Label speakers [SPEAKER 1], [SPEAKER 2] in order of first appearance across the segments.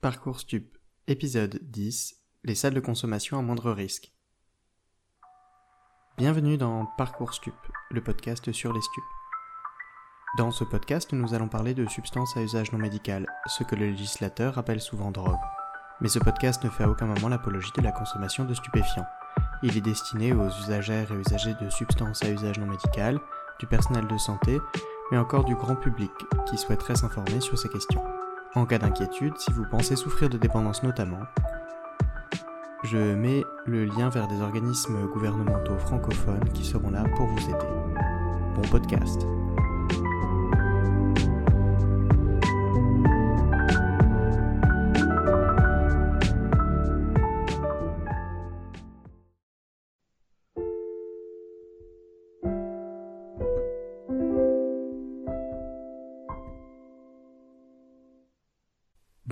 [SPEAKER 1] Parcours Stup, épisode 10 Les salles de consommation à moindre risque. Bienvenue dans Parcours Stup, le podcast sur les stupes. Dans ce podcast, nous allons parler de substances à usage non médical, ce que le législateur appelle souvent drogue. Mais ce podcast ne fait à aucun moment l'apologie de la consommation de stupéfiants. Il est destiné aux usagères et usagers de substances à usage non médical, du personnel de santé, mais encore du grand public qui souhaiterait s'informer sur ces questions. En cas d'inquiétude, si vous pensez souffrir de dépendance notamment, je mets le lien vers des organismes gouvernementaux francophones qui seront là pour vous aider. Bon podcast.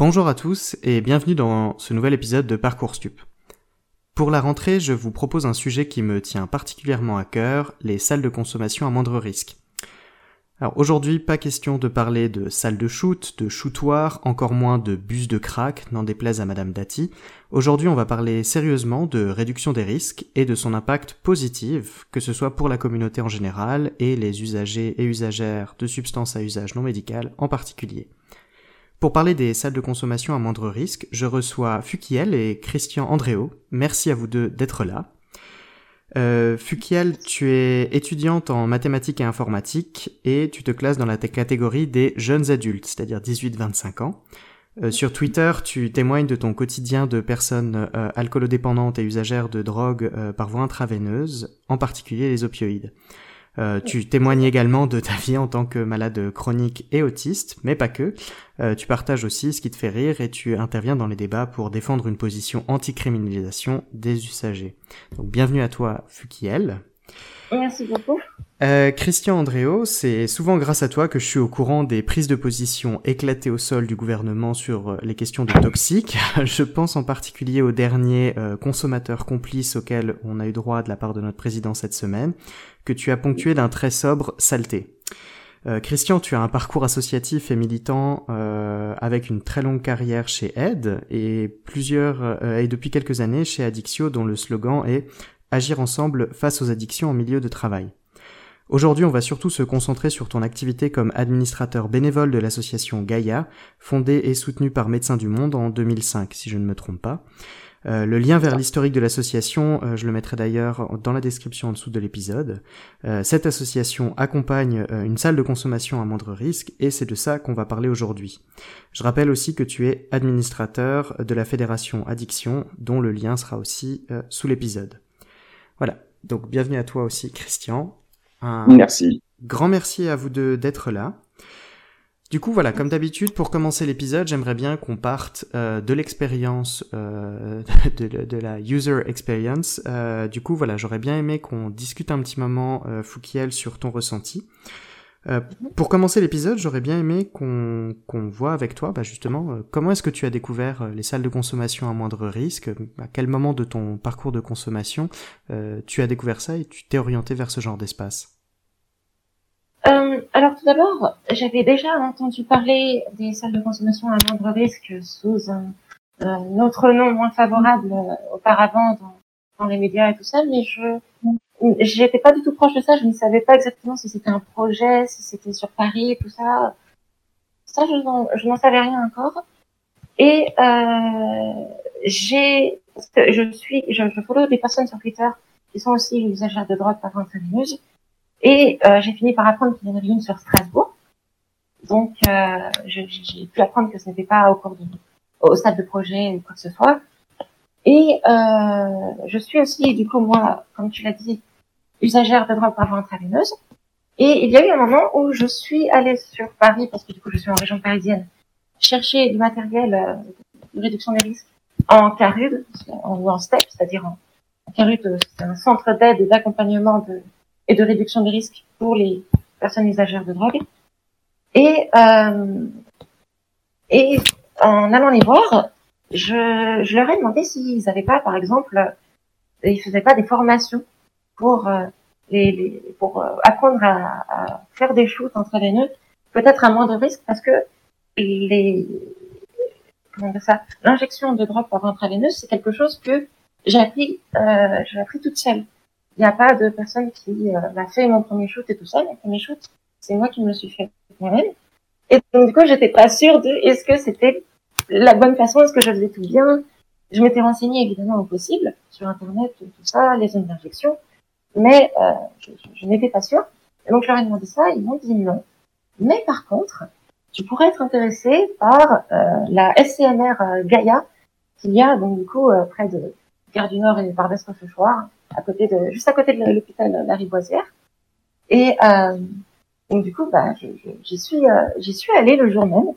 [SPEAKER 1] Bonjour à tous et bienvenue dans ce nouvel épisode de Parcours Stup. Pour la rentrée, je vous propose un sujet qui me tient particulièrement à cœur, les salles de consommation à moindre risque. Alors aujourd'hui, pas question de parler de salles de shoot, de shootoirs, encore moins de bus de crack, n'en déplaise à Madame Dati. Aujourd'hui, on va parler sérieusement de réduction des risques et de son impact positif, que ce soit pour la communauté en général et les usagers et usagères de substances à usage non médical en particulier. Pour parler des salles de consommation à moindre risque, je reçois Fukiel et Christian Andréo. Merci à vous deux d'être là. Euh, Fukiel, tu es étudiante en mathématiques et informatique et tu te classes dans la catégorie des jeunes adultes, c'est-à-dire 18-25 ans. Euh, sur Twitter, tu témoignes de ton quotidien de personnes euh, alcoolodépendantes et usagères de drogue euh, par voie intraveineuse, en particulier les opioïdes. Euh, tu témoignes également de ta vie en tant que malade chronique et autiste, mais pas que. Euh, tu partages aussi ce qui te fait rire et tu interviens dans les débats pour défendre une position anti-criminalisation des usagers. Donc bienvenue à toi, Fukiel.
[SPEAKER 2] Merci beaucoup.
[SPEAKER 1] Euh, Christian Andréo, c'est souvent grâce à toi que je suis au courant des prises de position éclatées au sol du gouvernement sur euh, les questions de toxiques. je pense en particulier au dernier euh, consommateur complice auquel on a eu droit de la part de notre président cette semaine, que tu as ponctué d'un très sobre saleté. Euh, Christian, tu as un parcours associatif et militant euh, avec une très longue carrière chez Aide et plusieurs euh, et depuis quelques années chez Addictio dont le slogan est Agir ensemble face aux addictions en milieu de travail. Aujourd'hui, on va surtout se concentrer sur ton activité comme administrateur bénévole de l'association Gaia, fondée et soutenue par Médecins du Monde en 2005, si je ne me trompe pas. Euh, le lien vers l'historique de l'association, euh, je le mettrai d'ailleurs dans la description en dessous de l'épisode. Euh, cette association accompagne une salle de consommation à moindre risque et c'est de ça qu'on va parler aujourd'hui. Je rappelle aussi que tu es administrateur de la fédération Addiction, dont le lien sera aussi sous l'épisode. Voilà, donc bienvenue à toi aussi Christian.
[SPEAKER 3] Un merci.
[SPEAKER 1] Grand merci à vous deux d'être là. Du coup, voilà, comme d'habitude, pour commencer l'épisode, j'aimerais bien qu'on parte euh, de l'expérience, euh, de, la user experience. Euh, du coup, voilà, j'aurais bien aimé qu'on discute un petit moment, Foukiel, sur ton ressenti. Pour commencer l'épisode, j'aurais bien aimé qu'on qu'on voit avec toi, bah justement, comment est-ce que tu as découvert les salles de consommation à moindre risque À quel moment de ton parcours de consommation tu as découvert ça et tu t'es orienté vers ce genre d'espace?
[SPEAKER 2] Euh, alors tout d'abord, j'avais déjà entendu parler des salles de consommation à moindre risque sous un, un autre nom moins favorable euh, auparavant dans, dans, les médias et tout ça, mais je j'étais pas du tout proche de ça. Je ne savais pas exactement si c'était un projet, si c'était sur Paris, tout ça. Ça, je n'en savais rien encore. Et euh, j'ai, je suis, je, je follow des personnes sur Twitter qui sont aussi usagères de drogue par intraveineuse et euh, j'ai fini par apprendre qu'il y en avait une sur Strasbourg. Donc, euh, j'ai pu apprendre que ce n'était pas au cours de, au stade de projet ou quoi que ce soit. Et euh, je suis aussi, du coup, moi, comme tu l'as dit, usagère de drogue par voie intraveineuse. Et il y a eu un moment où je suis allée sur Paris, parce que du coup, je suis en région parisienne, chercher du matériel euh, de réduction des risques en CARUD, ou en STEP, c'est-à-dire en, en CARUD, c'est un centre d'aide et d'accompagnement de et de réduction des risques pour les personnes usagères de drogue. Et, euh, et en allant les voir, je, je leur ai demandé s'ils n'avaient pas, par exemple, ils faisaient pas des formations pour euh, les, les, pour euh, apprendre à, faire des shoots nœuds, peut-être à moindre risque, parce que les comment ça, l'injection de drogue par intraveineuse, c'est quelque chose que j'ai appris, euh, j'ai appris toute seule. Il n'y a pas de personne qui euh, m'a fait mon premier shoot et tout ça. Mon premier shoot, c'est moi qui me le suis fait moi-même. Et donc du coup, j'étais pas sûre de est-ce que c'était la bonne façon, est-ce que je faisais tout bien. Je m'étais renseignée évidemment au possible sur internet, tout ça, les zones d'injection, mais euh, je, n'étais pas sûre. Et donc je leur ai demandé ça, ils m'ont dit non. Mais par contre, tu pourrais être intéressé par euh, la SCMR euh, Gaïa qu'il y a donc du coup euh, près de Gare du Nord et par soir à côté de juste à côté de l'hôpital La Riboisière. Et euh, donc du coup, bah, j'y suis j'y suis allée le jour même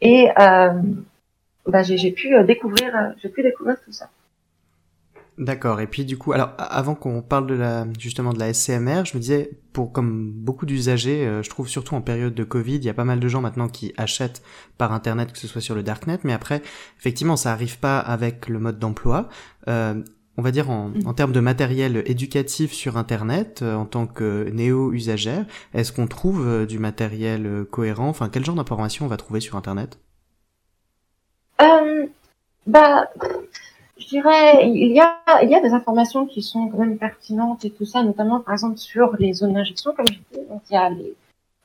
[SPEAKER 2] et bah, j'ai pu découvrir j'ai pu découvrir tout ça.
[SPEAKER 1] D'accord. Et puis du coup, alors avant qu'on parle de la justement de la SCMR, je me disais pour comme beaucoup d'usagers, euh, je trouve surtout en période de Covid, il y a pas mal de gens maintenant qui achètent par internet, que ce soit sur le darknet, mais après effectivement ça arrive pas avec le mode d'emploi. Euh, on va dire en, mm. en, termes de matériel éducatif sur Internet, euh, en tant que néo-usagère, est-ce qu'on trouve euh, du matériel cohérent? Enfin, quel genre d'informations on va trouver sur Internet?
[SPEAKER 2] Euh, Bah, je dirais, il y a, il y a des informations qui sont quand même pertinentes et tout ça, notamment par exemple sur les zones d'injection, comme je disais. Donc il y a les,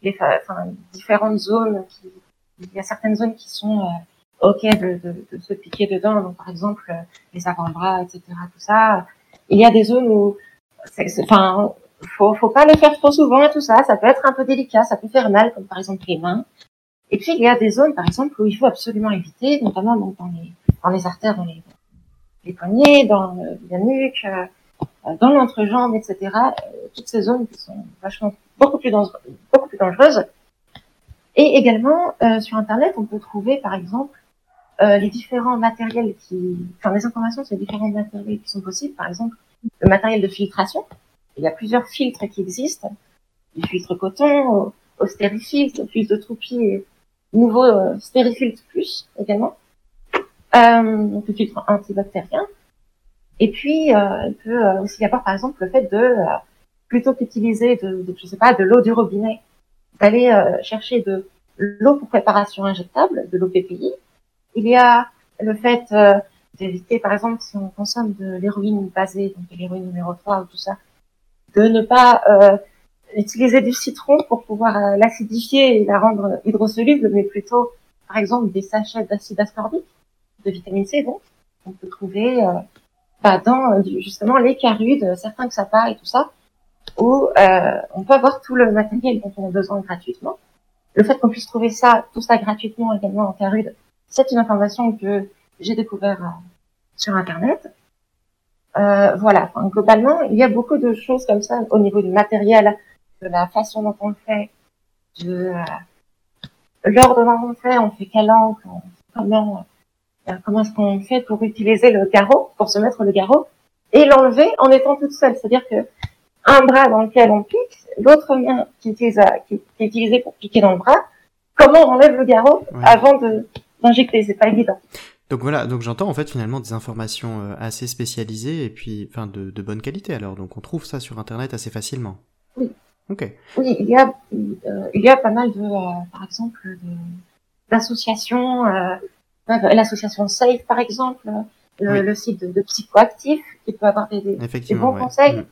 [SPEAKER 2] les enfin, différentes zones, qui, il y a certaines zones qui sont euh, ok de, de, de, se piquer dedans, donc par exemple euh, les avant-bras, etc. Tout ça. Il y a des zones où, enfin, faut, faut pas le faire trop souvent et tout ça. Ça peut être un peu délicat, ça peut faire mal, comme par exemple les mains. Et puis il y a des zones, par exemple, où il faut absolument éviter, notamment donc, dans les dans les artères, dans les les poignets, dans la nuque, euh, dans l'entrejambe, etc. Euh, toutes ces zones qui sont vachement beaucoup plus dangereuses, beaucoup plus dangereuses. Et également euh, sur Internet, on peut trouver par exemple les différents matériels qui, enfin les informations sur les différents matériels qui sont possibles. Par exemple, le matériel de filtration. Il y a plusieurs filtres qui existent. Du filtre coton au, stérifiltre, filtre de Troupie et nouveau euh, plus également euh, donc le filtre antibactérien. Et puis, euh, il peut euh, aussi y avoir, par exemple, le fait de, euh, plutôt qu'utiliser de, de, je sais pas, de l'eau du robinet, d'aller chercher de l'eau pour préparation injectable, de l'eau PPI. Il y a le fait d'éviter, par exemple, si on consomme de l'héroïne basée, donc l'héroïne numéro 3 ou tout ça, de ne pas utiliser du citron pour pouvoir l'acidifier et la rendre hydrosoluble, mais plutôt, par exemple, des sachets d'acide ascorbique de vitamine C, donc, on peut trouver euh, bah, dans euh, justement les carudes, certains que ça part et tout ça, où euh, on peut avoir tout le matériel dont on a besoin gratuitement. Le fait qu'on puisse trouver ça, tout ça gratuitement également en carude, c'est une information que j'ai découvert euh, sur Internet. Euh, voilà, enfin, globalement, il y a beaucoup de choses comme ça au niveau du matériel, de la façon dont on le fait, de l'ordre dont on le fait, on fait quelle encre, comment euh, comment est-ce qu'on fait pour utiliser le garrot, pour se mettre le garrot, et l'enlever en étant toute seule. C'est-à-dire que un bras dans lequel on pique, l'autre main qui, utilise, qui, est utilisée pour piquer dans le bras, comment on enlève le garrot avant de d'injecter, c'est pas évident.
[SPEAKER 1] Donc voilà, donc j'entends en fait finalement des informations euh, assez spécialisées et puis enfin de, de bonne qualité alors, donc on trouve ça sur internet assez facilement.
[SPEAKER 2] Oui.
[SPEAKER 1] Ok.
[SPEAKER 2] Oui, il y a euh, il y a pas mal de par exemple d'associations l'association Safe par exemple, le, site de, de, Psychoactif qui peut avoir des, des bons conseils. Mm.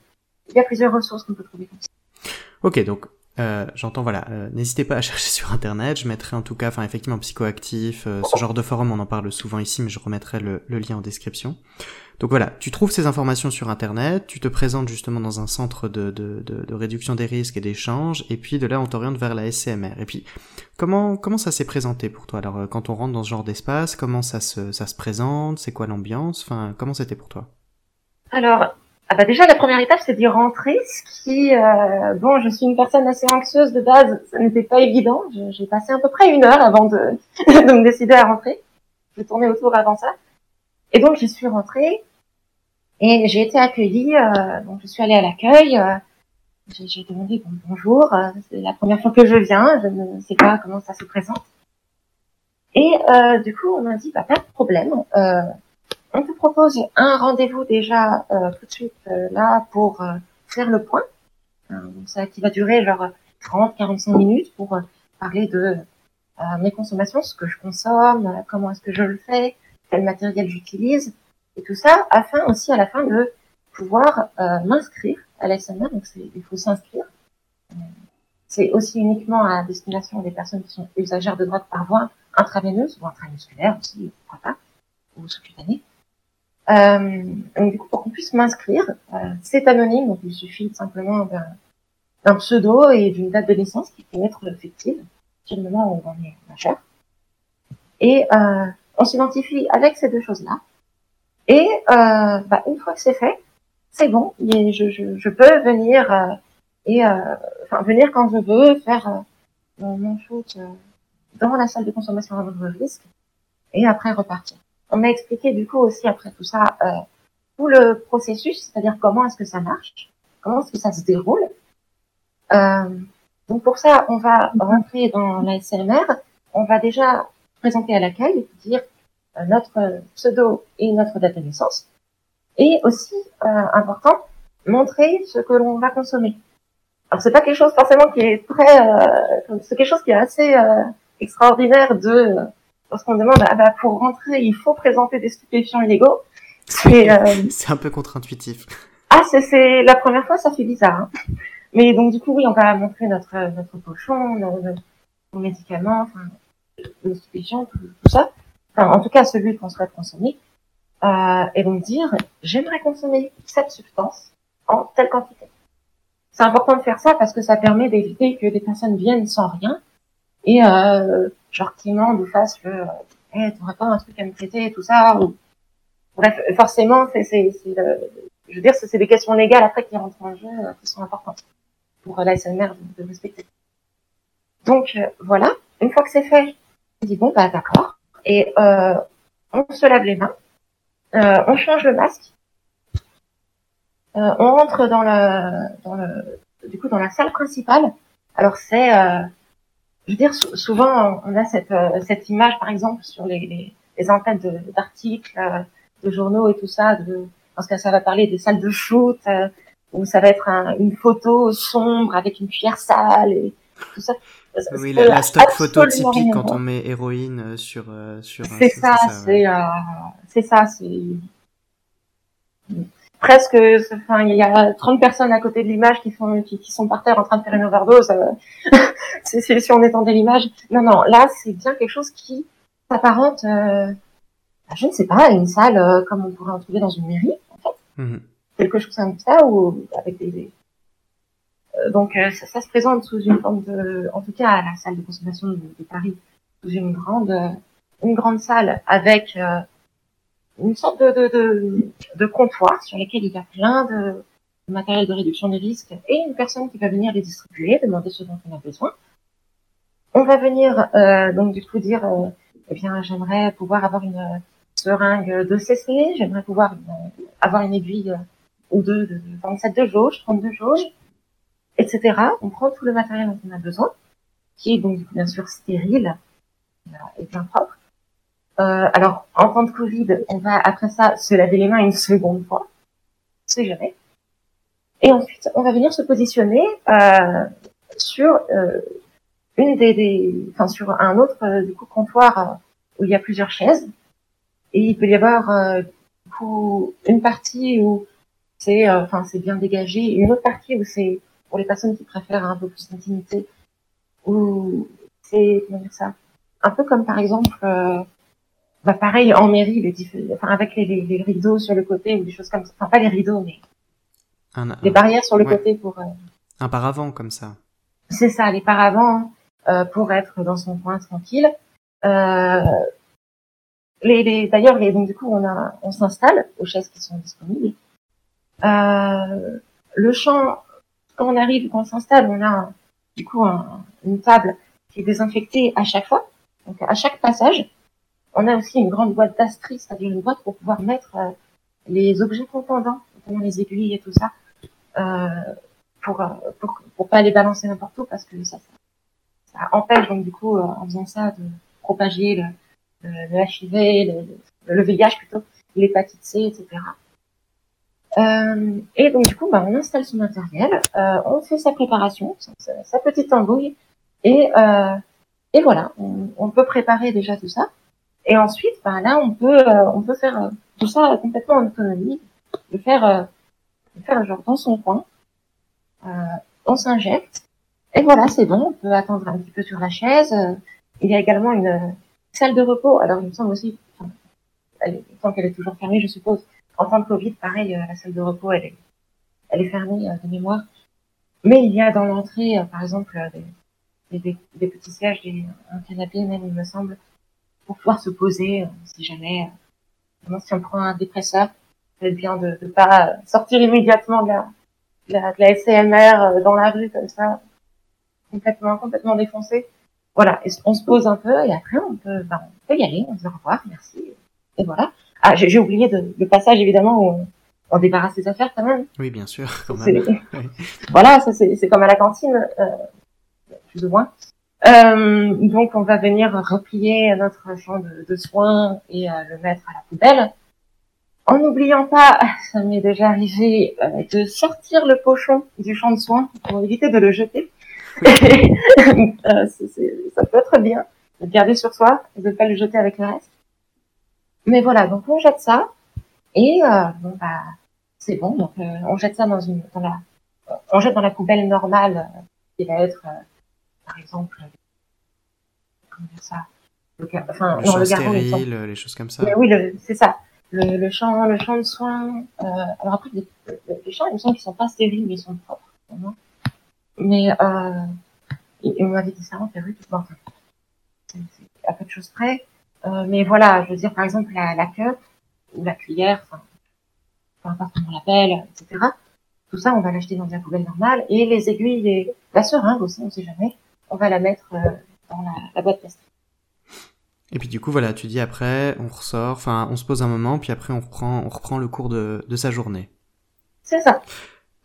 [SPEAKER 2] Il y a plusieurs ressources qu'on peut trouver.
[SPEAKER 1] Ok, donc euh, j'entends, voilà, euh, n'hésitez pas à chercher sur internet. Je mettrai en tout cas, enfin effectivement, psychoactif, euh, ce genre de forum, on en parle souvent ici, mais je remettrai le, le, lien en description. Donc voilà, tu trouves ces informations sur internet, tu te présentes justement dans un centre de, de, de, de réduction des risques et d'échange, et puis de là on t'oriente vers la SCMR. Et puis comment comment ça s'est présenté pour toi? Alors quand on rentre dans ce genre d'espace, comment ça se ça se présente? C'est quoi l'ambiance? Enfin comment c'était pour toi?
[SPEAKER 2] Alors ah bah déjà la première étape c'est d'y rentrer, ce qui euh, bon je suis une personne assez anxieuse de base, ça n'était pas évident. J'ai passé à peu près une heure avant de, de me décider à rentrer. Je tournais autour avant ça. Et donc je suis rentrée et j'ai été accueillie. Euh, donc je suis allée à l'accueil. Euh, j'ai demandé bon, bonjour, euh, c'est la première fois que je viens, je ne sais pas comment ça se présente. Et euh, du coup on m'a dit bah pas de problème on te propose un rendez-vous déjà euh, tout de suite euh, là pour euh, faire le point. ça qui va durer genre 30-45 minutes pour parler de mes consommations, ce que je consomme, comment est-ce que je le fais, quel matériel j'utilise, et tout ça, afin aussi à la fin de pouvoir m'inscrire à l'ASMR. Donc il faut s'inscrire. C'est aussi uniquement à destination des personnes qui sont usagères de drogue par voie intraveineuse ou intramusculaire aussi, pourquoi pas, ou sous-cutanée. Euh, donc du coup, pour qu'on puisse m'inscrire, euh, c'est anonyme, donc il suffit simplement d'un pseudo et d'une date de naissance qui peut être fictive, sur le moment où on est majeur. Et euh, on s'identifie avec ces deux choses-là. Et euh, bah, une fois que c'est fait, c'est bon, je, je, je, peux venir euh, et euh, venir quand je veux, faire mon shoot dans la salle de consommation à votre risque et après repartir. On m'a expliqué du coup aussi après tout ça tout le processus, c'est-à-dire comment est-ce que ça marche, comment est-ce que ça se déroule. donc pour ça, on va rentrer dans la SMR, on va déjà présenter à l'accueil, dire notre pseudo et notre date de naissance, et aussi important, montrer ce que l'on va consommer. Alors c'est pas quelque chose forcément qui est très, euh, c'est quelque chose qui est assez euh, extraordinaire de euh, lorsqu'on demande ah bah pour rentrer il faut présenter des stupéfiants illégaux.
[SPEAKER 1] C'est c'est un peu contre-intuitif.
[SPEAKER 2] Ah c'est c'est la première fois ça fait bizarre. Hein. Mais donc du coup oui on va montrer notre notre pochon, nos, nos médicaments, enfin nos stupéfiants tout, tout, ça. Enfin en tout cas celui qu'on souhaite consommer. et donc dire j'aimerais consommer cette substance en telle quantité. C'est important de faire ça parce que ça permet d'éviter que des personnes viennent sans rien et euh, genre qui demandent ou fassent le eh, t'aurais pas un truc à me traiter et tout ça. Ou bref forcément c'est c'est je veux dire c'est des questions légales après qui rentrent en jeu euh, qui sont importantes pour la SMR de, de respecter. Donc euh, voilà. Une fois que c'est fait on dit bon bah d'accord. Et euh, on se lave les mains. Euh, on change le masque. Euh, on rentre dans le, dans le, du coup, dans la salle principale. Alors c'est, euh, je veux dire, souvent on a cette, euh, cette image, par exemple, sur les, les, les d'articles, de, journaux et tout ça, de, parce que ça va parler des salles de shoot, où ça va être une photo sombre avec une cuillère sale et tout ça.
[SPEAKER 1] Oui, la, la stock photo typique quand on met héroïne sur sur.
[SPEAKER 2] C'est ça, c'est c'est ça, c'est presque, enfin, il y a 30 personnes à côté de l'image qui sont qui, sont par terre en train de faire une overdose. Euh, c'est si on étendait l'image. Non, non, là, c'est bien quelque chose qui s'apparente, euh, je ne sais pas, à une salle euh, comme on pourrait en trouver dans une mairie, en fait. Mhm. Quelque chose comme ça, ou avec des. Euh, donc, ça, ça, se présente sous une forme de, en tout cas, à la salle de consommation de, de Paris, sous une grande, une grande salle avec une sorte de, de, de, de, comptoir sur lesquels il y a plein de, matériel de réduction des risques et une personne qui va venir les distribuer, demander ce dont on a besoin. On va venir euh, donc du coup dire, euh, eh bien j'aimerais pouvoir avoir une seringue de CC, j'aimerais pouvoir avoir une aiguille ou deux de 27 de jauge, 32 jauges, etc. On prend tout le matériel dont on a besoin, qui est donc bien sûr stérile et bien propre. Euh, alors, en temps de Covid, on va après ça se laver les mains une seconde fois. C'est jamais. Et ensuite, on va venir se positionner euh, sur euh, une des, des, enfin sur un autre euh, du coup comptoir euh, où il y a plusieurs chaises. Et il peut y avoir euh, du coup une partie où c'est, enfin c'est bien dégagé, une autre partie où c'est pour les personnes qui préfèrent un peu plus d'intimité, où c'est comment dire ça, un peu comme par exemple bah pareil en mairie, les enfin avec les, les, rideaux sur le côté ou des choses comme ça. Enfin pas les rideaux, mais les barrières sur le côté pour. Euh...
[SPEAKER 1] Un paravent comme ça.
[SPEAKER 2] C'est ça, les paravents euh, pour être dans son coin tranquille. Euh, les, les, D'ailleurs, les, donc du coup, on a, on s'installe aux chaises qui sont disponibles. Euh, le champ, quand on arrive, quand on s'installe, on a du coup un, une table qui est désinfectée à chaque fois, donc à chaque passage. On a aussi une grande boîte d'astri, c'est-à-dire une boîte pour pouvoir mettre euh, les objets contendants, notamment les aiguilles et tout ça, euh, pour, euh, pour, pour pas les balancer n'importe où parce que ça, empêche donc du coup en faisant ça de propager le, le, HIV, le, le, VIH plutôt, l'hépatite C, etc. Et donc du coup, bah, on installe son matériel, on fait sa préparation, sa, petite embouille, et, euh, Et voilà, on, peut préparer déjà tout ça. Et ensuite, ben là, on peut, on peut faire tout ça complètement en autonomie, de faire, de faire genre dans son coin. on s'injecte et voilà, c'est bon, on peut attendre un petit peu sur la chaise. Il y a également une salle de repos. Alors, il me semble aussi, enfin, elle, tant qu'elle est toujours fermée, je suppose. En temps de Covid, pareil, la salle de repos, elle est, elle est fermée de mémoire. Mais il y a dans l'entrée, euh, par exemple, euh, des, des, petits sièges, des, un canapé même, il me semble, pour pouvoir se poser, euh, si jamais, si on prend un dépresseur, c'est bien de ne pas sortir immédiatement de la, de la, de la SCMR dans la rue comme ça, complètement, complètement défoncé. Voilà, on se pose un peu et après on peut, ben, on peut y aller, on se dit au revoir, merci, et voilà. Ah, j'ai oublié de, le passage évidemment où on débarrasse ses affaires quand même.
[SPEAKER 1] Oui, bien sûr, quand même.
[SPEAKER 2] voilà, ça c'est comme à la cantine, euh, plus ou moins. Euh, donc on va venir replier notre champ de, de soins et euh, le mettre à la poubelle. En n'oubliant pas, ça m'est déjà arrivé, euh, de sortir le pochon du champ de soins pour éviter de le jeter. Euh, ça peut être bien de le garder sur soi et de ne pas le jeter avec le reste. Mais voilà, donc on jette ça. Et euh, bon bah c'est bon, donc on jette ça dans une dans la on jette dans la poubelle normale qui va être par exemple comment dire ça
[SPEAKER 1] le, enfin, le champ le stérile, les choses comme ça.
[SPEAKER 2] Mais oui, c'est ça. Le, le, champ, le champ de soins. Euh, alors après, les, les champs, il me semble qu'ils sont pas stériles, mais ils sont propres. Mais euh, il, m'avait dit ça en Pérou, tout C'est à peu de choses près. Euh, mais voilà, je veux dire, par exemple, la, la cup ou la cuillère, enfin, peu importe comment on l'appelle, etc. Tout ça, on va l'acheter dans un poubelle normale. Et les aiguilles et la seringue aussi, on sait jamais, on va la mettre euh, dans la, la boîte plastique.
[SPEAKER 1] Et puis du coup, voilà, tu dis après, on ressort, enfin, on se pose un moment, puis après on reprend, on reprend le cours de, de sa journée.
[SPEAKER 2] C'est ça.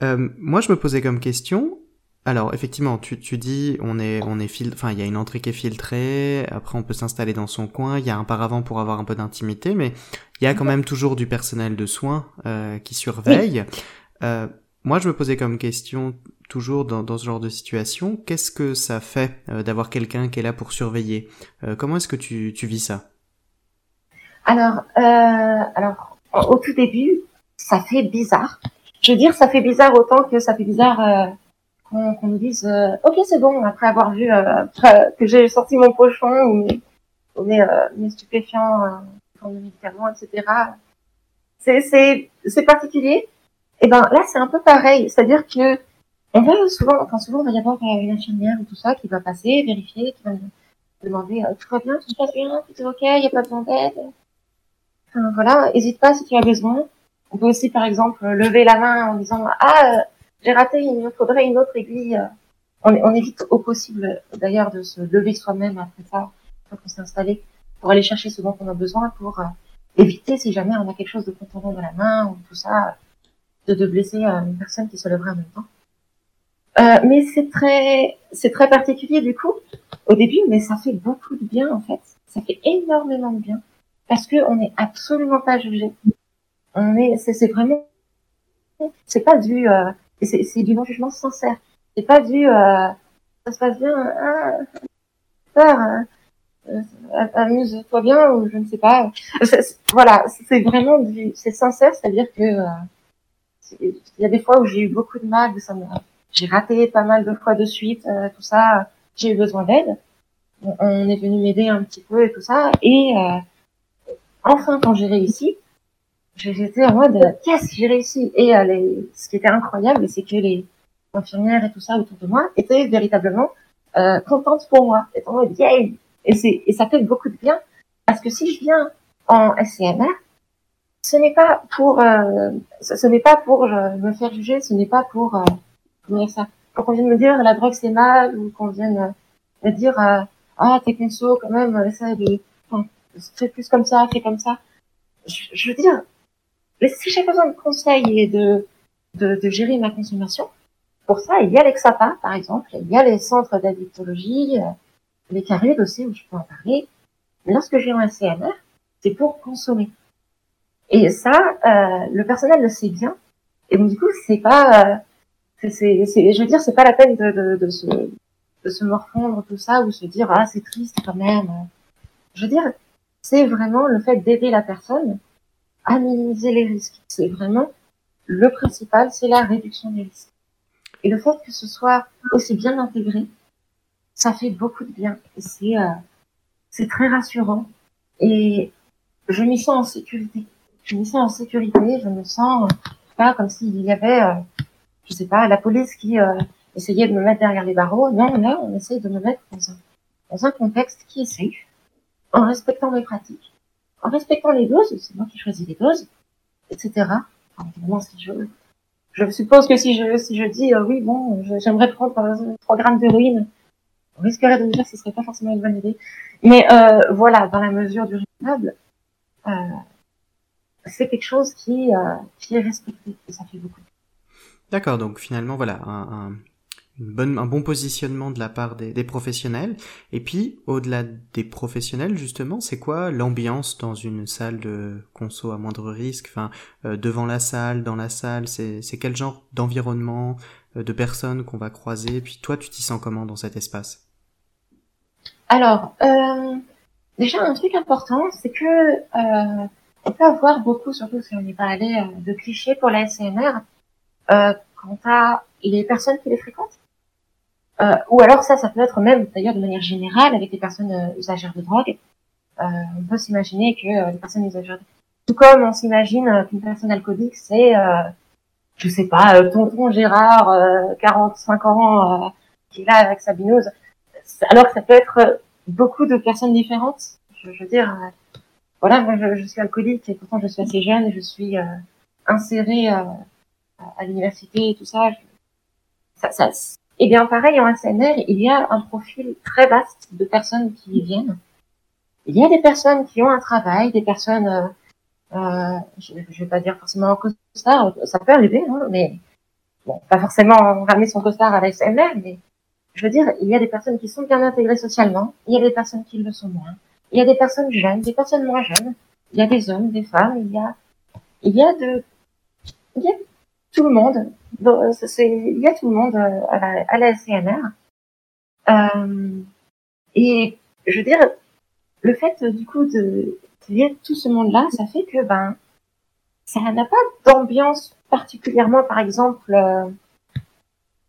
[SPEAKER 1] Euh, moi, je me posais comme question, alors effectivement, tu, tu dis on est on est fil... enfin il y a une entrée qui est filtrée, après on peut s'installer dans son coin, il y a un paravent pour avoir un peu d'intimité, mais il y a quand même toujours du personnel de soins euh, qui surveille. Euh, moi je me posais comme question toujours dans, dans ce genre de situation, qu'est-ce que ça fait euh, d'avoir quelqu'un qui est là pour surveiller? Euh, Comment est-ce que tu, tu vis ça?
[SPEAKER 2] Alors euh, alors au tout début ça fait bizarre. Je veux dire ça fait bizarre autant que ça fait bizarre qu'on nous dise euh, ok c'est bon après avoir vu que j'ai sorti mon pochon ou mes, mes, stupéfiants, mes médicaments, etc. C'est particulier. Et ben là c'est un peu pareil, c'est-à-dire que on va souvent, enfin souvent il va y avoir une infirmière ou tout ça qui va passer, vérifier, qui va demander tout va bien, tout se passe bien, tout est ok, il n'y a pas besoin d'aide. Enfin, voilà, hésite pas si tu as besoin. On peut aussi par exemple lever la main en disant ah j'ai raté, il me faudrait une autre aiguille. On, évite au possible d'ailleurs de se lever soi-même après ça, quand on s'est installé, pour aller chercher ce dont on a besoin, pour euh, éviter si jamais on a quelque chose de contondant dans la main ou tout ça, de, de blesser euh, une personne qui se lèverait en même temps. Euh, mais c'est très, c'est très particulier du coup au début, mais ça fait beaucoup de bien en fait. Ça fait énormément de bien parce que on n'est absolument pas jugé. On est, c'est vraiment, c'est pas du, euh, c'est du non-jugement sincère. C'est pas du euh, ça se passe bien, ah, hein, euh, amuse-toi bien ou je ne sais pas. voilà, c'est vraiment du, c'est sincère, c'est-à-dire que euh, il y a des fois où j'ai eu beaucoup de mal, ça j'ai raté pas mal de fois de suite, euh, tout ça, j'ai eu besoin d'aide. On est venu m'aider un petit peu et tout ça, et euh, enfin quand j'ai réussi, j'étais en mode yes j'ai réussi. Et euh, les, ce qui était incroyable c'est que les infirmières et tout ça autour de moi étaient véritablement euh, contentes pour moi. Étaient en mode yay! Et c'est et ça fait beaucoup de bien. Parce que si je viens en SCMR ce n'est pas pour euh, ce, n'est pas pour euh, me faire juger ce n'est pas pour euh, dire ça qu'on vienne me dire la drogue c'est mal ou qu'on vienne me dire ah t'es conso quand même essaie de enfin, fais plus comme ça fais comme ça je, veux dire si j'ai besoin de conseils et de, de, de, gérer ma consommation, pour ça, il y a l'Exapa, par exemple, il y a les centres d'addictologie, euh, les carrés aussi, où je peux en parler. Mais lorsque j'ai un CMR, c'est pour consommer. Et ça, euh, le personnel le sait bien. Et donc, du coup, c'est pas, euh, je veux dire, c'est pas la peine de se morfondre tout ça ou se dire ah c'est triste quand même. Je veux dire, c'est vraiment le fait d'aider la personne à minimiser les risques. C'est vraiment le principal, c'est la réduction des risques. Et le fait que ce soit aussi bien intégré, ça fait beaucoup de bien. C'est euh, c'est très rassurant et je m'y sens en sécurité. Je m'y sens en sécurité. Je me sens pas comme s'il y avait, euh, je sais pas, la police qui euh, essayait de me mettre derrière les barreaux. Non, là, on essaye de me mettre dans un, dans un contexte qui est safe, en respectant mes pratiques, en respectant les doses. C'est moi qui choisis les doses, etc. Enfin, si je je suppose que si je si je dis euh, oui bon j'aimerais prendre 3 grammes d'héroïne on risquerait de me dire que ce serait pas forcément une bonne idée mais euh, voilà dans la mesure du raisonnable euh, c'est quelque chose qui, euh, qui est respecté et ça fait beaucoup.
[SPEAKER 1] D'accord, donc finalement, voilà, un, bon positionnement de la part des, professionnels. Et puis, au-delà des professionnels, justement, c'est quoi l'ambiance dans une salle de conso à moindre risque? Enfin, euh, devant la salle, dans la salle, c'est quel genre d'environnement, euh, de personnes qu'on va croiser? Puis toi, tu t'y sens comment dans cet espace?
[SPEAKER 2] Alors, euh, déjà, un truc important, c'est que on peut avoir beaucoup, surtout si on n'est pas allé, de clichés pour la euh, quant à les personnes qui les fréquentent. Euh, ou alors ça, ça peut être même d'ailleurs de manière générale avec les personnes euh, usagères de drogue. Euh, on peut s'imaginer que les personnes usagères, de... tout comme on s'imagine qu'une personne alcoolique, c'est, je sais pas, tonton Gérard, 45 ans, qui est là avec sa binose. Alors ça peut être beaucoup de personnes différentes. Je, je veux dire, voilà, moi je, suis alcoolique et pourtant je suis assez jeune et je suis euh, insérée euh, à l'université et tout ça. ça, ça et bien pareil en SNR, il y a un profil très vaste de personnes qui y viennent. Il y a des personnes qui ont un travail, des personnes, euh, euh je, ne vais pas dire forcément en costard, ça peut arriver, hein, mais bon, pas forcément ramener son costard à la SNR, mais je veux dire, il y a des personnes qui sont bien intégrées socialement, il y a des personnes qui le sont moins. Il y a des personnes jeunes, des personnes moins jeunes. Il y a des hommes, des femmes. Il y a, il y a de, tout le monde. C'est, il y a tout le monde euh, à la, à la SCNR. Euh, et je veux dire, le fait du coup de, de tout ce monde-là, ça fait que ben, ça n'a pas d'ambiance particulièrement, par exemple, euh,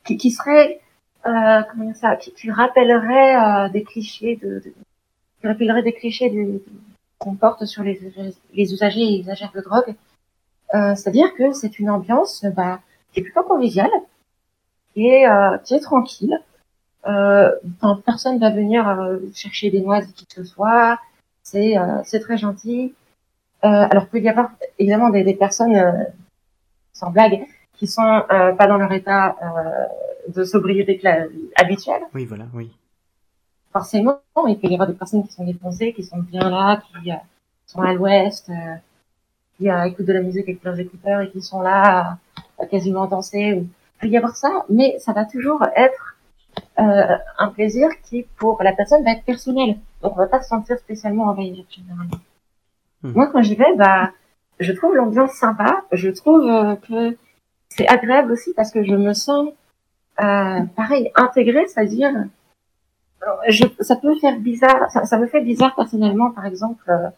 [SPEAKER 2] qui, qui, serait, euh, comment dire ça, qui, qui rappellerait euh, des clichés de, de je rappellerai des clichés qu'on porte sur les, les, usagers et usagères de drogue. Euh, C'est-à-dire que c'est une ambiance bah, qui est plutôt conviviale, qui est, euh, qui est tranquille. Euh, personne va venir euh, chercher des noises qui que ce soit. C'est euh, c'est très gentil. Euh, alors qu'il y avoir évidemment des, des personnes, sans blague, qui sont pas dans leur état de sobriété habituelle.
[SPEAKER 1] Oui, voilà, oui
[SPEAKER 2] forcément, il peut y avoir des personnes qui sont défoncées, qui sont bien là, qui euh, sont à l'ouest, euh, qui euh, écoutent de la musique avec leurs écouteurs et qui sont là à, quasiment danser. Il peut y avoir ça, mais ça va toujours être un plaisir qui, pour la personne, va être personnel. Donc, on va pas se sentir spécialement envahi généralement. Hmm. Moi, quand j'y vais, bah, je trouve l'ambiance sympa. Je trouve que c'est agréable aussi parce que je me sens, pareil, intégrée, c'est-à-dire je, ça peut faire bizarre, ça, ça, me fait bizarre personnellement, par exemple, euh,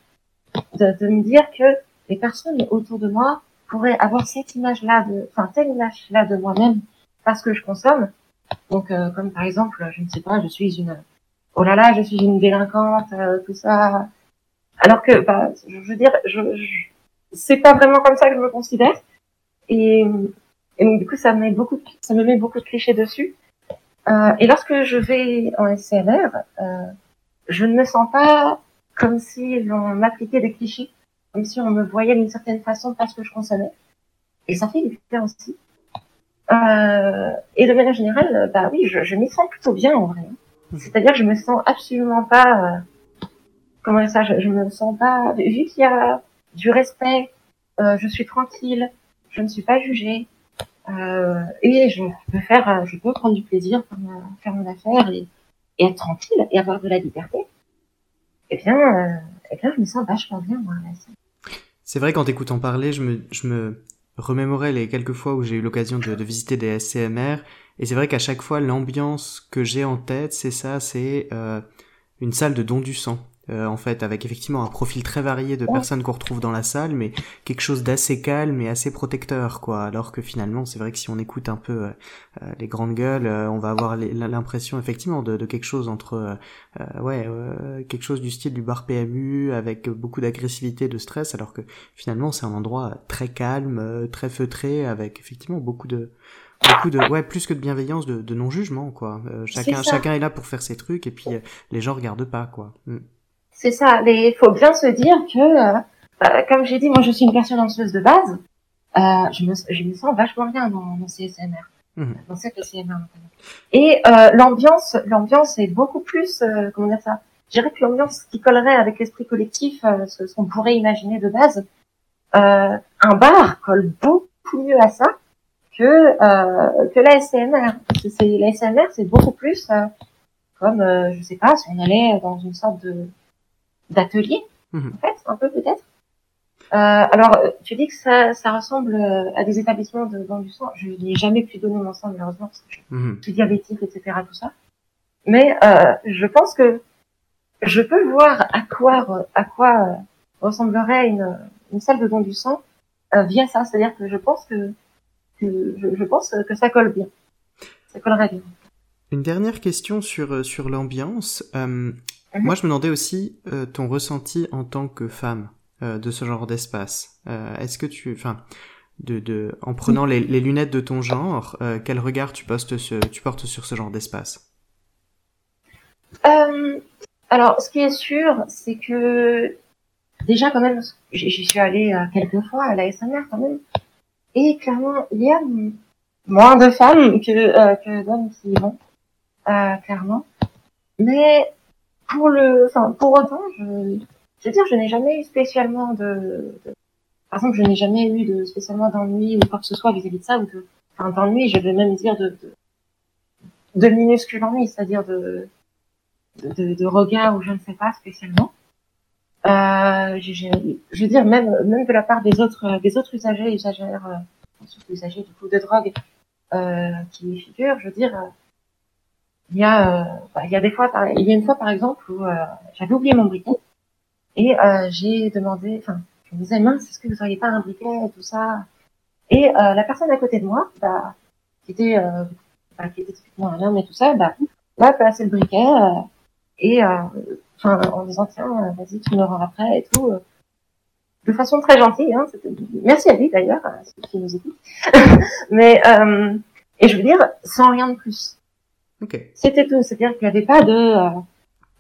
[SPEAKER 2] de, de, me dire que les personnes autour de moi pourraient avoir cette image-là, de, enfin telle image-là de moi-même parce que je consomme. Donc, euh, comme par exemple, je ne sais pas, je suis une, oh là là, je suis une délinquante, euh, tout ça. Alors que, bah, je veux dire, je, je c'est pas vraiment comme ça que je me considère. Et, donc, du coup, ça met beaucoup, ça me met beaucoup de clichés dessus. Euh, et lorsque je vais en SCLR, euh, je ne me sens pas comme si l'on m'appliquait des clichés, comme si on me voyait d'une certaine façon parce que je consommais. Et ça fait une différence aussi. Euh, et de manière générale, bah oui, je, je m'y sens plutôt bien en vrai. C'est-à-dire je me sens absolument pas, euh, comment ça, je, je me sens pas, vu qu'il y a du respect, euh, je suis tranquille, je ne suis pas jugée, euh, et je peux faire, euh, je peux prendre du plaisir, faire, faire mon affaire et, être tranquille et avoir de la liberté. Eh bien, euh, eh bien, je me sens vachement bien moi.
[SPEAKER 1] C'est vrai qu'en t'écoutant parler, je me, je me, remémorais les quelques fois où j'ai eu l'occasion de, de, visiter des SCMR, et c'est vrai qu'à chaque fois, l'ambiance que j'ai en tête, c'est ça, c'est euh, une salle de don du sang. Euh, en fait, avec effectivement un profil très varié de personnes qu'on retrouve dans la salle, mais quelque chose d'assez calme et assez protecteur, quoi. Alors que finalement, c'est vrai que si on écoute un peu euh, euh, les grandes gueules, on va avoir l'impression effectivement de, de, quelque chose entre, ouais, quelque chose du style du bar PMU avec beaucoup d'agressivité, de stress, alors que finalement, c'est un endroit très calme, très feutré, avec effectivement beaucoup de beaucoup de ouais plus que de bienveillance de, de non jugement quoi chacun chacun est là pour faire ses trucs et puis les gens regardent pas quoi mm.
[SPEAKER 2] C'est ça. Il faut bien se dire que, euh, euh, comme j'ai dit, moi je suis une personne anxieuse de base. Euh, je, me, je me sens vachement bien dans, dans CSMR, mmh. dans cette CSMR. Et euh, l'ambiance, l'ambiance est beaucoup plus, euh, comment dire ça? Je dirais que l'ambiance qui collerait avec l'esprit collectif, euh, ce, qu'on pourrait imaginer de base, un bar colle beaucoup mieux à ça que que la SMR. C'est la SMR, c'est beaucoup plus comme, je sais pas, si on allait dans une sorte de d'atelier, mhm. en fait, un peu peut-être. Euh, alors, tu dis que ça, ça ressemble euh, à des établissements de vente du sang. Je n'ai jamais pu donner mon sang, malheureusement, parce que je mhm. suis diabétique, etc., tout ça. Mais euh, je pense que je peux voir à quoi, à quoi euh, ressemblerait une, une salle de don du sang euh, via ça. C'est-à-dire que je pense que, que je, je, pense que ça colle bien. Ça collerait bien.
[SPEAKER 1] Une dernière question sur, sur l'ambiance. Mhm. Moi, je me demandais aussi euh, ton ressenti en tant que femme euh, de ce genre d'espace. Euh, Est-ce que tu, enfin, de, de, en prenant les, les lunettes de ton genre, euh, quel regard tu, postes ce, tu portes sur ce genre d'espace?
[SPEAKER 2] Euh, Alors, ce qui est sûr, c'est que déjà quand même, j'y suis allée quelques fois à la SMR quand même, et clairement, il y a moins de femmes que, que d'hommes qui y vont, clairement. Mais pour le, enfin, pour autant, je, je veux dire, je n'ai jamais eu spécialement de, de par exemple, je n'ai jamais eu de spécialement d'ennui ou quoi que ce soit vis-à-vis de ça ou de, enfin, d'ennui, je vais même dire de, de, de minuscule ennui, c'est-à-dire de, de, de, regard ou je ne sais pas spécialement. Euh, je, je veux dire même même de la part des autres des autres usagers usagères euh, usagers du coup de drogue euh, qui figurent, je veux dire il y a, euh, bah, il y a des fois, il y a une fois par exemple où euh, j'avais oublié mon briquet et euh, j'ai demandé, enfin, je me disais mince, est-ce que vous auriez pas un briquet et tout ça? Et la personne à côté de moi, bah, qui était, bah, qui était typiquement un homme et tout ça, bah, m'a placé le briquet et enfin en disant tiens, vas-y, tu me rends après et tout de façon très gentille. Hein, Merci à lui d'ailleurs, ceux qui nous écoutent. Mais euh, et je veux dire, sans rien de plus. C'était tout. C'est-à-dire qu'il n'y avait pas de. Euh,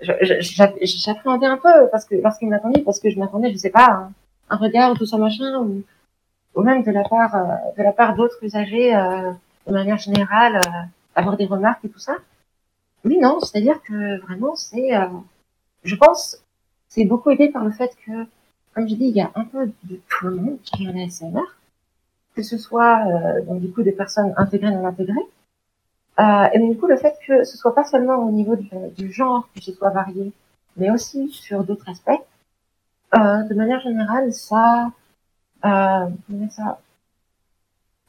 [SPEAKER 2] J'appréhendais un peu parce que lorsqu'il m'attendait, parce que je m'attendais, je sais pas, un, regard tout ça machin, ou, ou même de la part euh, de la part d'autres usagers euh, de manière générale, euh, avoir des remarques et tout ça. Mais non, c'est-à-dire que vraiment c'est, je pense, c'est beaucoup aidé par le fait que, comme je dis, il y a un peu de tout le monde qui est en ASMR, que ce soit donc du coup des personnes intégrées non intégrées, euh, et du coup, le fait que ce soit pas seulement au niveau du, du genre que ce soit varié, mais aussi sur d'autres aspects, euh, de manière générale, ça, euh, ça,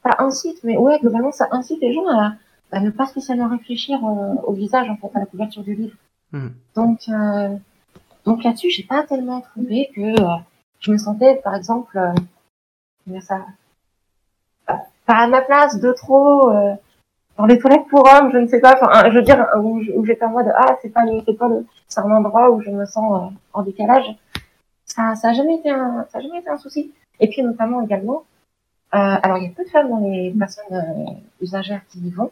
[SPEAKER 2] ça incite, mais ouais, globalement, ça incite les gens à, à ne pas spécialement réfléchir euh, au visage, en fait, à la couverture du livre. Mmh. Donc, euh, donc là-dessus, j'ai pas tellement trouvé que euh, je me sentais, par exemple, euh, ça, pas à ma place de trop dans les toilettes pour hommes, je ne sais pas, enfin, je veux dire, où, où j'étais en mode, ah, c'est pas, c'est pas le, c'est un endroit où je me sens euh, en décalage. Ça, ça a jamais été un, ça a jamais été un souci. Et puis, notamment également, euh, alors, il y a peu de femmes dans les personnes euh, usagères qui y vont,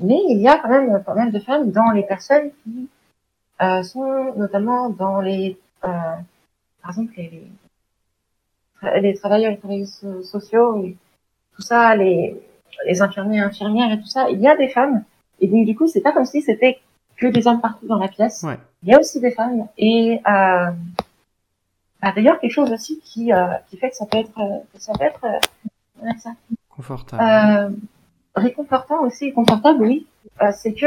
[SPEAKER 2] mais il y a quand même pas mal de femmes dans les personnes qui euh, sont notamment dans les, euh, par exemple, les, les, les travailleurs travailleuses sociaux et tout ça, les, les infirmiers et infirmières et tout ça, il y a des femmes. Et donc, du coup, c'est pas comme si c'était que des hommes partout dans la pièce. Ouais. Il y a aussi des femmes. Et euh, bah, d'ailleurs, quelque chose aussi qui, euh, qui fait que ça peut être, que ça peut être euh, ça.
[SPEAKER 1] confortable.
[SPEAKER 2] Euh, réconfortant aussi, confortable, oui. Euh, c'est que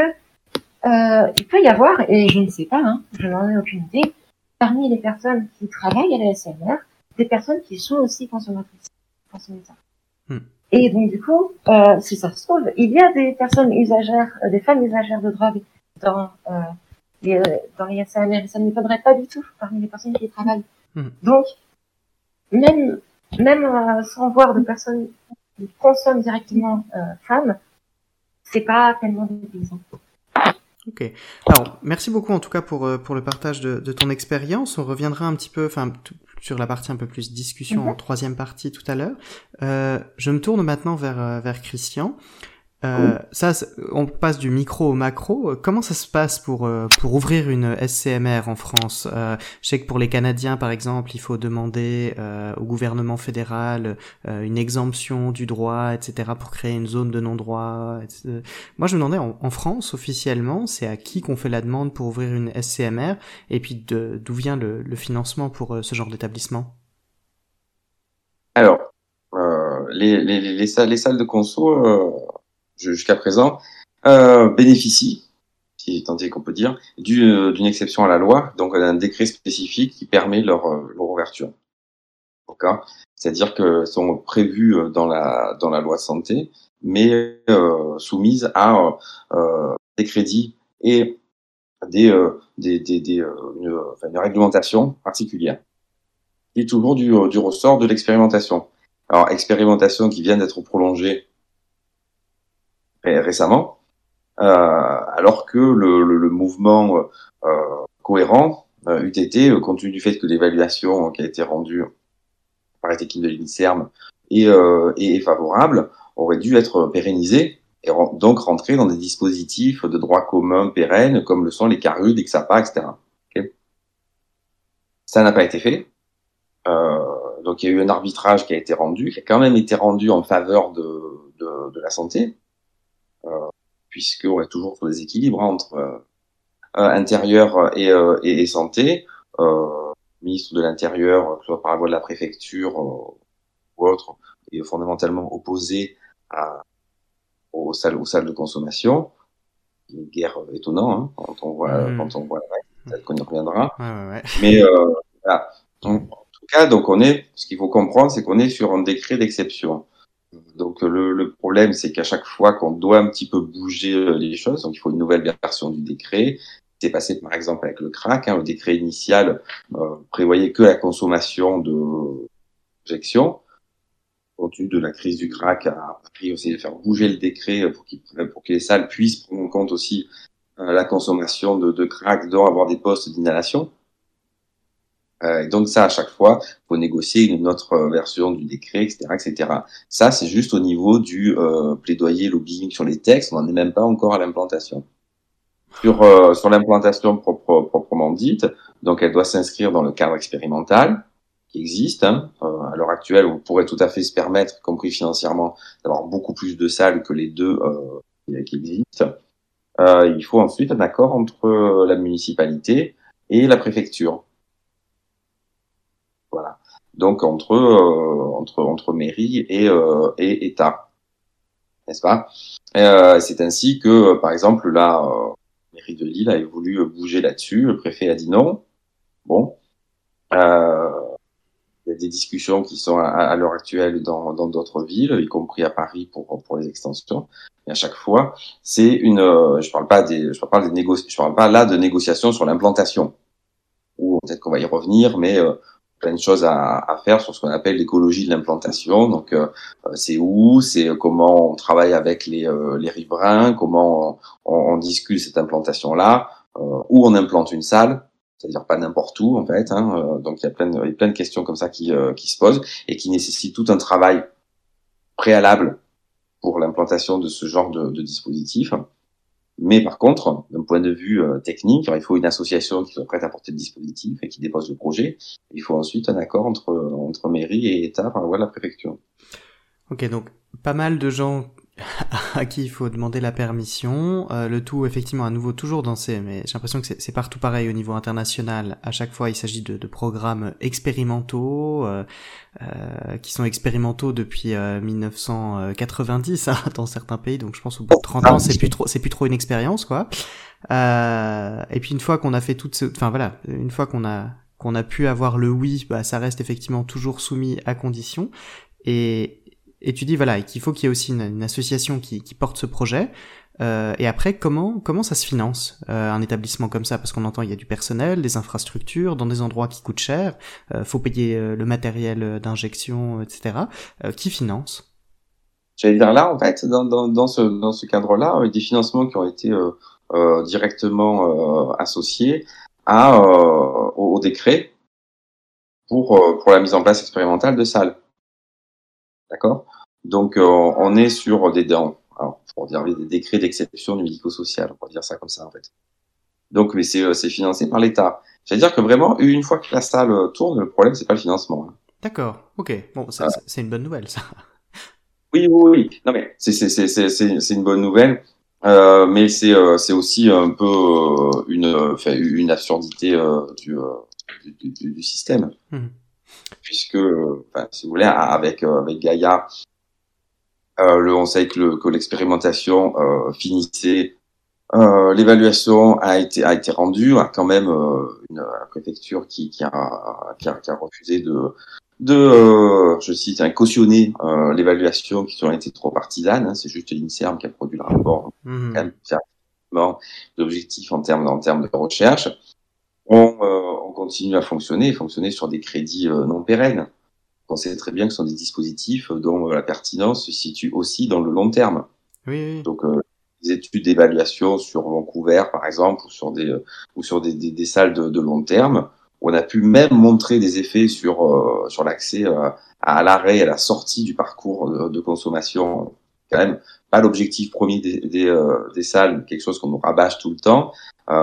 [SPEAKER 2] euh, il peut y avoir, et je ne sais pas, hein, je n'en ai aucune idée, parmi les personnes qui travaillent à la SMR, des personnes qui sont aussi consommatrices. consommatrices. Hmm. Et donc du coup, euh, si ça se trouve, il y a des personnes usagères, euh, des femmes usagères de drogue dans euh, les, euh, dans les SAMR, et ça ne m'étonnerait pas du tout parmi les personnes qui y travaillent. Hmm. Donc, même même euh, sans voir de personnes qui consomment directement femmes, c'est pas tellement dépaysant.
[SPEAKER 1] Ok. Alors, merci beaucoup en tout cas pour, pour le partage de, de ton expérience. On reviendra un petit peu, enfin, sur la partie un peu plus discussion en mhm. troisième partie tout à l'heure. Euh, je me tourne maintenant vers, euh, vers Christian. Euh, ça, on passe du micro au macro. Comment ça se passe pour euh, pour ouvrir une SCMR en France? Euh, Je sais que pour les Canadiens, par exemple, il faut demander euh, au gouvernement fédéral une exemption du droit, etc., pour créer une zone de non-droit. Moi, je me demandais en, France, officiellement, c'est à qui qu'on fait la demande pour ouvrir une SCMR, et puis d'où vient le, le, financement pour ce genre d'établissement?
[SPEAKER 3] Alors, les, les, les, salles, les salles de conso jusqu'à présent, euh, bénéficient, si tant est qu'on peut dire, euh, d'une exception à la loi, donc d'un décret spécifique qui permet leur, euh, leur ouverture. C'est-à-dire que sont prévues euh, dans la, dans la loi santé, mais euh, soumises à euh, des crédits et des, des, des, des une, une, réglementation particulière, est toujours du, du ressort de l'expérimentation. Alors, expérimentation qui vient d'être prolongée récemment, euh, alors que le, mouvement euh, cohérent euh, eût été, compte tenu du fait que l'évaluation qui a été rendue par cette équipe de l'INSERM est, favorable, aurait dû être pérennisé et donc rentrer dans des dispositifs de droit commun pérennes comme le sont les CARUD, les XAPA, etc. Ça n'a pas été fait. Euh, donc il y a eu un arbitrage qui a été rendu, qui a quand même été rendu en faveur de, la santé, euh, puisqu'on est toujours sur des équilibres hein, entre euh, intérieur et, euh, et, et santé. ministre de l'Intérieur, que ce soit par la voie de la préfecture ou autre, est fondamentalement opposé à, aux salles, aux salles de consommation. Une guerre étonnante hein, quand on voit, mmh. quand on voit, peut-être qu'on y reviendra. Ouais, ouais, ouais. Mais euh, voilà. en tout cas, donc on est, ce qu'il faut comprendre, c'est qu'on est sur un décret d'exception. Donc le, le problème, c'est qu'à chaque fois qu'on doit un petit peu bouger euh, les choses, donc il faut une nouvelle version du décret. C'est passé par exemple avec le crack. Hein, le décret initial euh, prévoyait que la consommation de injection. Compte tenu de la crise du crack, a pris aussi de faire bouger le décret pour, pour que les salles puissent prendre en compte aussi euh, la consommation de, de crack, dont avoir des postes d'inhalation. Euh, donc ça, à chaque fois, faut négocier une autre euh, version du décret, etc., etc. Ça, c'est juste au niveau du euh, plaidoyer lobbying sur les textes. On n'en est même pas encore à l'implantation. Sur euh, sur l'implantation propre, proprement dite, donc elle doit s'inscrire dans le cadre expérimental qui existe. Hein. à l'heure actuelle, on pourrait tout à fait se permettre, y compris financièrement, d'avoir beaucoup plus de salles que les deux qui existent. il faut ensuite un accord entre la municipalité et la préfecture. Donc entre euh, entre entre mairie et euh, et État, n'est-ce pas? Euh, C'est ainsi que, par exemple, la mairie de Lille a voulu bouger là-dessus. Le préfet a dit non. Bon. Il y a des discussions qui sont à, l'heure actuelle dans dans d'autres villes, y compris à Paris pour pour les extensions. Et à chaque fois, c'est une. je parle pas des. Je parle pas des négociations. Je parle pas là de négociations sur l'implantation. Ou peut-être qu'on va y revenir, mais plein de choses à, à faire sur ce qu'on appelle l'écologie de l'implantation. Donc, euh, c'est où, c'est comment on travaille avec les, euh, les riverains, comment on, on, discute cette implantation-là, euh, où on implante une salle, c'est-à-dire pas n'importe où en fait. Hein, donc, il y a plein de, plein de questions comme ça qui, qui se posent et qui nécessitent tout un travail préalable pour l'implantation de ce genre de, de dispositif. Mais par contre, d'un point de vue euh, technique, il faut une association qui soit prête à porter le dispositif et qui dépose le projet. Il faut ensuite un accord entre, entre mairie et État par voie de la préfecture.
[SPEAKER 1] Ok, donc pas mal de gens à qui il faut demander la permission. Euh, le tout, effectivement, à nouveau toujours dans ces, mais j'ai l'impression que c'est partout pareil au niveau international. À chaque fois, il s'agit de, de, programmes expérimentaux euh, euh, qui sont expérimentaux depuis 1990 euh, hein, dans certains pays. Donc, je pense au bout de 30 ans, c'est plus trop, plus trop une expérience, quoi. et puis une fois qu'on a fait toute, ce... enfin voilà, une fois qu'on a qu'on a pu avoir le oui, bah, ça reste effectivement toujours soumis à condition. Et Et tu dis voilà qu'il faut qu'il y ait aussi une, association qui, qui, porte ce projet. Euh, et après, comment comment ça se finance euh, un établissement comme ça? Parce qu'on entend il y a du personnel, des infrastructures, dans des endroits qui coûtent cher. Euh, faut payer euh, le matériel d'injection, etc. Euh, qui finance?
[SPEAKER 3] J'allais dire là, en fait, dans, dans, dans ce dans ce cadre-là, des financements qui ont été directement associés à au, au, décret pour pour la mise en place expérimentale de salles. D'accord? Donc, euh, on est sur des, alors, pour dire des décrets d'exception du médico-social, on va dire ça comme ça en fait. Donc, mais c'est, euh, c'est financé par l'État. C'est-à-dire que vraiment, une fois que la salle euh, tourne, le problème, c'est pas le financement. Hein.
[SPEAKER 1] D'accord, ok. Bon, ça, c'est une bonne nouvelle, ça.
[SPEAKER 3] Oui, oui, oui. Non, mais c'est, une bonne nouvelle. Euh, mais c'est, aussi un peu une, une absurdité du, du, du, système. Mmh puisque, enfin, si vous voulez, avec euh, avec Gaïa, euh, le, on sait que, que l'expérimentation euh, finissait, euh, l'évaluation a été a été rendue, a quand même une préfecture qui qui a, qui a, qui a refusé de de, je cite, hein, cautionner l'évaluation qui ont été trop partisanes. Hein, c'est juste l'INSERM qui a produit le rapport, mmh. d'objectifs en termes en termes de recherche on, euh, on, continue à fonctionner, fonctionner sur des crédits euh, non pérennes. On sait très bien que ce sont des dispositifs dont la pertinence se situe aussi dans le long terme.
[SPEAKER 1] Oui, oui.
[SPEAKER 3] Donc, euh, des études d'évaluation sur Vancouver, par exemple, ou sur des ou sur des, des, des salles de, de, long terme, on a pu même montrer des effets sur sur l'accès à, l'arrêt et à la sortie du parcours de, de consommation. Quand même, pas l'objectif premier des, des, des salles, quelque chose qu'on nous rabâche tout le temps, euh,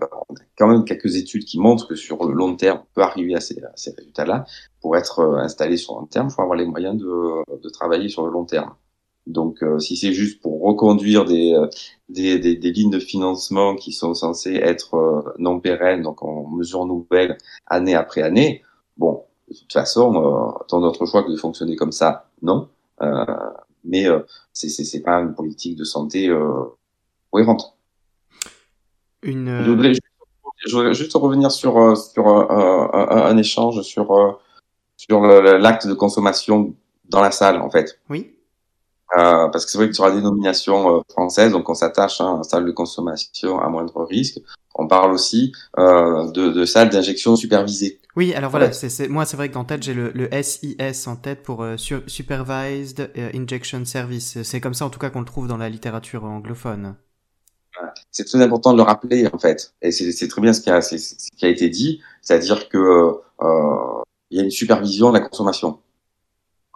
[SPEAKER 3] bah, on a quand même quelques études qui montrent que sur le long terme, on peut arriver à ces, ces résultats-là. Pour être euh, installé sur le long terme, il faut avoir les moyens de, de travailler sur le long terme. Donc, euh, si c'est juste pour reconduire des, des, des, des, lignes de financement qui sont censées être non pérennes, donc en mesure nouvelle, année après année, bon, de toute façon, euh, tant d'autres choix que de fonctionner comme ça, non. Euh, mais euh, c'est pas une politique de santé cohérente.
[SPEAKER 1] Une...
[SPEAKER 3] Je, voudrais juste, je, voudrais juste, revenir sur, euh, sur euh, un, échange sur, euh, sur l'acte de consommation dans la salle, en fait.
[SPEAKER 1] Oui.
[SPEAKER 3] Euh, parce que c'est vrai que sur la dénomination française, donc on s'attache hein, à salle de consommation à moindre risque. On parle aussi euh, de, de salle d'injection supervisée.
[SPEAKER 1] Oui, alors voilà, c'est moi c'est vrai que dans tête j'ai le, le, SIS en tête pour euh, Supervised Injection Service. C'est comme ça en tout cas qu'on le trouve dans la littérature anglophone
[SPEAKER 3] c'est très important de le rappeler en fait. Et c'est très bien ce qui a, ce qui a été dit, c'est-à-dire que euh, il y a une supervision de la consommation.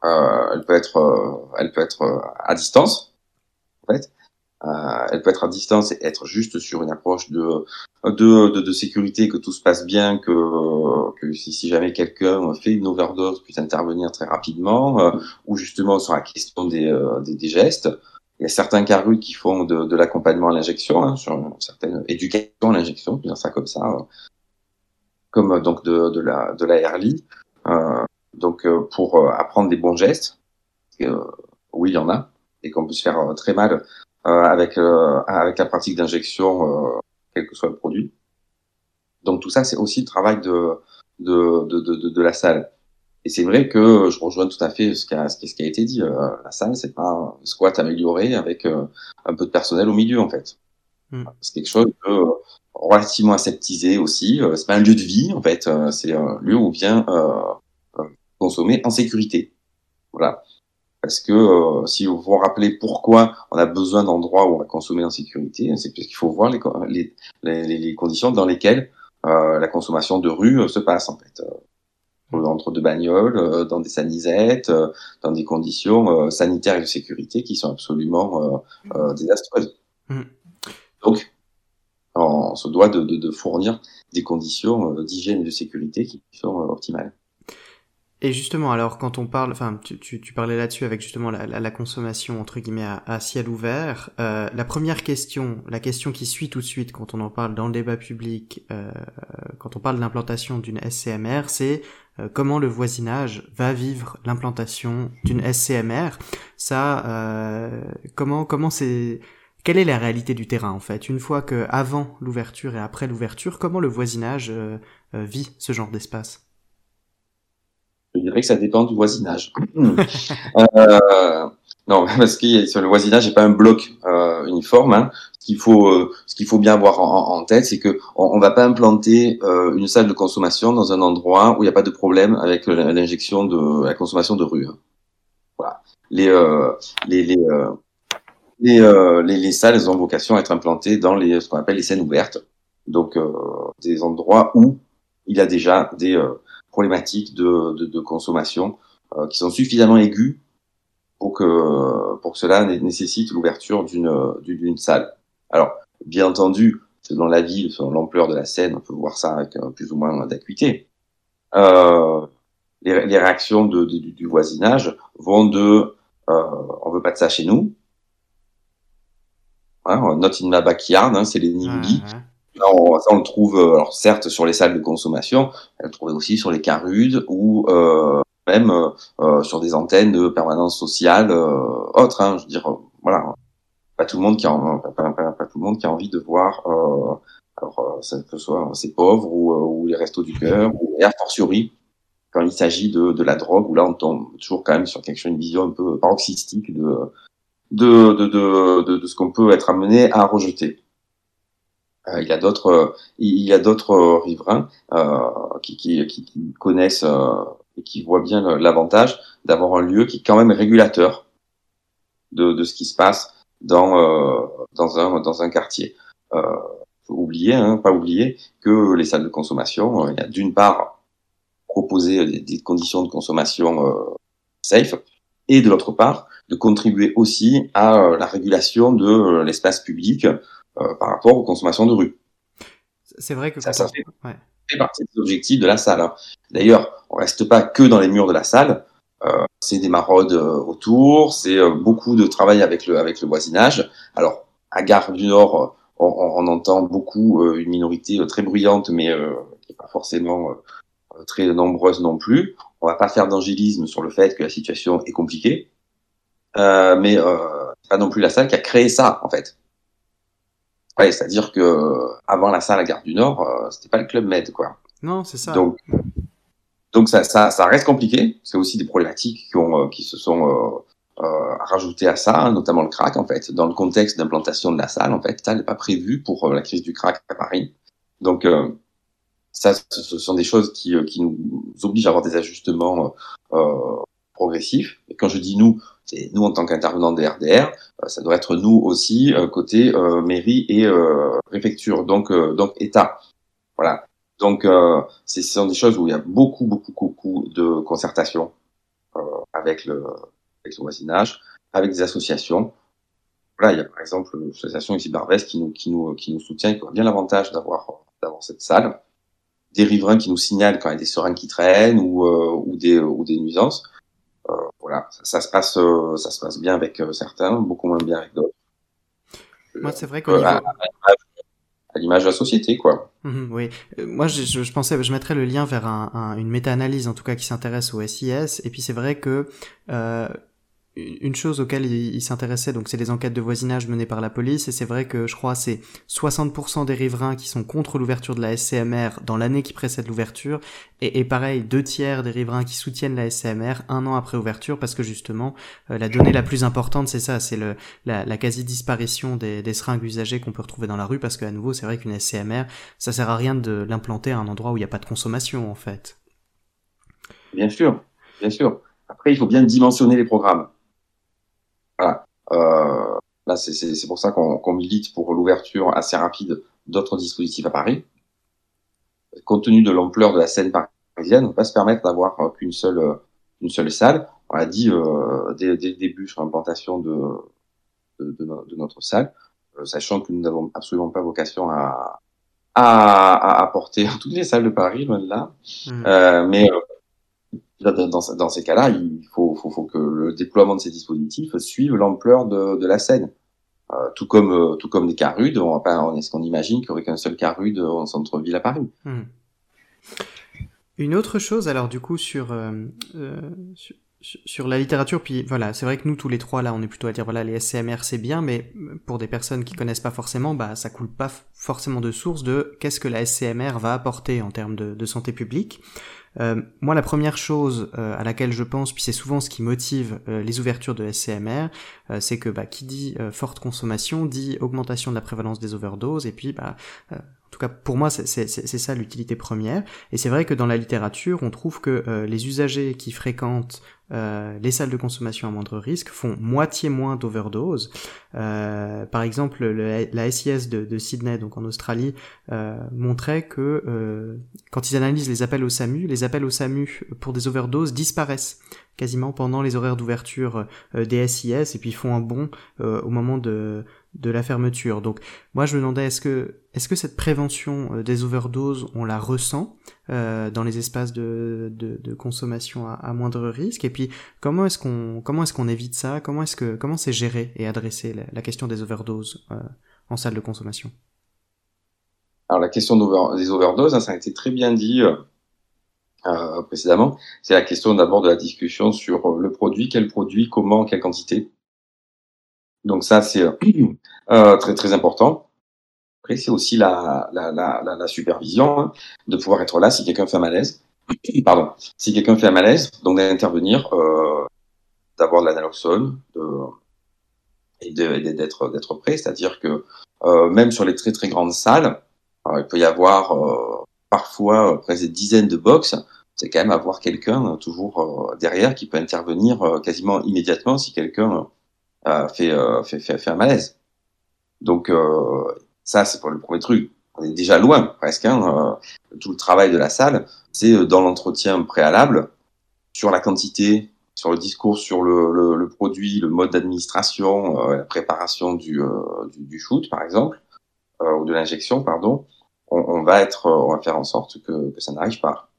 [SPEAKER 3] Euh, elle peut être, euh, elle peut être euh, à distance, en fait. Euh, elle peut être à distance et être juste sur une approche de de, de, de sécurité, que tout se passe bien, que, que si, si jamais quelqu'un fait une overdose, puisse intervenir très rapidement, ou justement sur la question des, des, des gestes. Il y a certains carus qui font de, de l'accompagnement à l'injection, hein, sur une certaine éducation à l'injection, dire ça comme ça, euh, comme euh, donc de, de la de la euh, donc euh, pour apprendre des bons gestes. oui, il y en a, et qu'on peut se faire très mal avec avec la pratique d'injection, quel que soit le produit. Donc tout ça, c'est aussi le travail de de, de, de, de la salle. Et c'est vrai que je rejoins tout à fait ce qui a, ce qui a été dit. Euh, la salle, c'est pas un squat amélioré avec euh, un peu de personnel au milieu, en fait. Mm. C'est quelque chose de euh, relativement aseptisé aussi. c'est pas un lieu de vie, en fait. c'est un lieu où on vient consommer en sécurité. Voilà. Parce que si vous vous rappelez pourquoi on a besoin d'endroits où on va consommer en sécurité, c'est parce qu'il faut voir les, les, les, les, conditions dans lesquelles la consommation de rue se passe, en fait entre deux bagnoles, euh, dans des sanisettes, euh, dans des conditions euh, sanitaires et de sécurité qui sont absolument désastreuses. Mmh. Donc, on se doit de, de, de fournir des conditions d'hygiène et de sécurité qui sont optimales.
[SPEAKER 1] Et justement, alors quand on parle, enfin, tu, tu, tu parlais là-dessus avec justement la, la, la, consommation entre guillemets à, ciel ouvert. Euh, la première question, la question qui suit tout de suite quand on en parle dans le débat public, euh, quand on parle d'implantation d'une SCMR, c'est euh, comment le voisinage va vivre l'implantation d'une SCMR. Ça, euh, comment comment c'est quelle est la réalité du terrain en fait? Une fois que avant l'ouverture et après l'ouverture, comment le voisinage euh, vit ce genre d'espace?
[SPEAKER 3] Dirais que ça dépend du voisinage. euh, non, parce que sur le voisinage, n'est pas un bloc euh, uniforme. Hein. Ce qu'il faut, euh, ce qu'il faut bien avoir en, tête, c'est que on, va pas implanter une salle de consommation dans un endroit où il n'y a pas de problème avec l'injection de la consommation de rue. Hein. Les, les, les, les, les, les, salles ont vocation à être implantées dans les, ce qu'on appelle les scènes ouvertes, donc des endroits où il y a déjà des problématiques de, de, de consommation qui sont suffisamment aiguës pour que, pour que cela nécessite l'ouverture d'une, salle. Alors, bien entendu, selon la ville, selon l'ampleur de la scène, on peut voir ça avec plus ou moins d'acuité. Euh, les, les, réactions de, de, du voisinage vont de euh, on veut pas de ça chez nous, hein, not in my backyard, hein, c'est les NIMBY. Mmh. On, ça, on le trouve, euh, alors certes, sur les salles de consommation, on le trouve aussi sur les carudes ou euh, même euh, sur des antennes de permanence sociale euh, autres. Hein, je veux dire, voilà, pas tout le monde qui a, pas, pas, pas, tout le monde qui a envie de voir, ça que ce soit ces pauvres ou, ou les restos du cœur, ou et a fortiori quand il s'agit de, la drogue, où là on tombe toujours quand même sur quelque chose, une vision un peu paroxystique de, de, de, de ce qu'on peut être amené à rejeter. Euh, il y a d'autres, il y a d'autres riverains euh, qui, qui, qui, connaissent et qui voit bien l'avantage d'avoir un lieu qui est quand même régulateur de, de ce qui se passe dans euh, dans un dans un quartier. Euh, oublier, hein, pas oublier que les salles de consommation, euh, il y a d'une part proposer des, des, conditions de consommation euh, safe et de l'autre part de contribuer aussi à euh, la régulation de euh, l'espace public par rapport aux consommations de rue.
[SPEAKER 1] C'est vrai que
[SPEAKER 3] ça, ça fait, ouais fait partie des objectifs de la salle. Hein. D'ailleurs, on reste pas que dans les murs de la salle. Euh, c'est des maraudes euh, autour, c'est euh, beaucoup de travail avec le avec le voisinage. Alors, à Gare du Nord, on, on entend beaucoup une minorité très bruyante, mais qui n'est pas forcément très nombreuse non plus. On va pas faire d'angélisme sur le fait que la situation est compliquée, mais c'est pas non plus la salle qui a créé ça en fait. Ouais, c'est-à-dire que avant la salle à Gare du Nord, euh, c'était pas le club Med, quoi.
[SPEAKER 1] Non, c'est ça.
[SPEAKER 3] Donc, donc ça, ça, ça reste compliqué. C'est aussi des problématiques qui ont, euh, qui se sont euh, euh, rajoutées à ça, hein, notamment le crack, en fait, dans le contexte d'implantation de la salle. En fait, ça n'est pas prévu pour euh, la crise du crack à Paris. Donc, euh, ça, ce sont des choses qui, qui nous obligent à avoir des ajustements progressifs. Et quand je dis nous, c'est nous en tant qu'intervenants des RDR, euh, ça doit être nous aussi euh, côté euh, mairie et préfecture, donc donc État. Voilà. Donc ce sont des choses où il y a beaucoup beaucoup beaucoup de concertation avec le avec le voisinage, avec des associations. Voilà, il y a par exemple l'association ici Barbès qui nous qui nous qui nous soutient, qui a bien l'avantage d'avoir d'avoir cette salle. Des riverains qui nous signalent quand il y a des seringues qui traînent ou ou des ou des nuisances. Euh, voilà, ça, ça, se passe, euh, ça se passe bien avec euh, certains, beaucoup moins bien avec d'autres.
[SPEAKER 1] Moi, c'est vrai qu'au niveau...
[SPEAKER 3] à, à l'image de la société, quoi.
[SPEAKER 1] Mmh, oui, moi je, je, pensais, je mettrais le lien vers un, un, une méta-analyse en tout cas qui s'intéresse au SIS. Et puis c'est vrai que euh, une chose auquel il, s'intéressait, donc c'est les enquêtes de voisinage menées par la police, et c'est vrai que je crois c'est 60% des riverains qui sont contre l'ouverture de la SCMR dans l'année qui précède l'ouverture, et, pareil, deux tiers des riverains qui soutiennent la SCMR un an après ouverture, parce que justement, euh, la donnée la plus importante, c'est ça, c'est la, quasi-disparition des, des seringues usagées qu'on peut retrouver dans la rue, parce qu'à nouveau, c'est vrai qu'une SCMR, ça sert à rien de l'implanter à un endroit où il n'y a pas de consommation, en fait.
[SPEAKER 3] Bien sûr, bien sûr. Après, il faut bien dimensionner les programmes. Voilà. Euh, là, c'est pour ça qu'on qu milite pour l'ouverture assez rapide d'autres dispositifs à Paris. Compte tenu de l'ampleur de la scène parisienne, on ne peut pas se permettre d'avoir qu'une seule, une seule salle. On l'a dit euh, dès, dès, le début sur l'implantation de, de, de, de, notre salle, euh, sachant que nous n'avons absolument pas vocation à, à, à apporter toutes les salles de Paris, loin de là. Mmh. Euh, mais dans, ces cas-là, il faut, que le déploiement de ces dispositifs suive l'ampleur de, la scène. Euh, tout comme euh, tout des carudes, on va pas, est-ce qu'on imagine qu'il y aurait qu'un seul carude en centre-ville à Paris
[SPEAKER 1] mmh. Une autre chose, alors du coup sur, euh, euh, sur sur la littérature, puis voilà, c'est vrai que nous tous les trois là, on est plutôt à dire voilà les SCMR c'est bien, mais pour des personnes qui connaissent pas forcément, bah ça coule pas forcément de source de qu'est-ce que la SCMR va apporter en termes de, santé publique. Euh, moi, la première chose euh, à laquelle je pense, puis c'est souvent ce qui motive euh, les ouvertures de SCMR, c'est que bah, qui dit forte consommation dit augmentation de la prévalence des overdoses, et puis bah, en tout cas, pour moi, c'est ça l'utilité première. Et c'est vrai que dans la littérature, on trouve que euh, les usagers qui fréquentent euh, les salles de consommation à moindre risque font moitié moins d'overdose. Euh, par exemple, la SIS de, de, Sydney, donc en Australie, montrait que quand ils analysent les appels au SAMU, les appels au SAMU pour des overdoses disparaissent quasiment pendant les horaires d'ouverture des SIS et puis font un bond au moment de de la fermeture. Donc moi je me demandais est-ce que est-ce que cette prévention euh, des overdoses on la ressent euh, dans les espaces de, consommation à, moindre risque? Et puis comment est-ce qu'on comment est-ce qu'on évite ça? Comment est-ce que comment c'est géré et adressé la, question des overdoses euh, en salle de consommation?
[SPEAKER 3] Alors la question des overdoses hein, ça a été très bien dit précédemment. C'est la question d'abord de la discussion sur le produit quel produit comment quelle quantité donc ça, c'est euh, très très important. Après, c'est aussi la, la, la, la, supervision, hein, de pouvoir être là si quelqu'un fait un malaise. Pardon, si quelqu'un fait un malaise, donc d'intervenir, euh, d'avoir de l'analoxone, de, et d'être d'être prêt. C'est-à-dire que euh, même sur les très très grandes salles, euh, il peut y avoir euh, parfois euh, presque des dizaines de box. C'est quand même avoir quelqu'un toujours derrière qui peut intervenir quasiment immédiatement si quelqu'un euh, fait, euh, fait, fait, fait, un malaise. Donc euh, ça, c'est pour le premier truc. On est déjà loin, presque. Hein, tout le travail de la salle, c'est dans l'entretien préalable, sur la quantité, sur le discours, sur le, le, le produit, le mode d'administration, la préparation du, du, du, shoot, par exemple, ou de l'injection, pardon. On, on, va être, on va faire en sorte que, que ça n'arrive pas.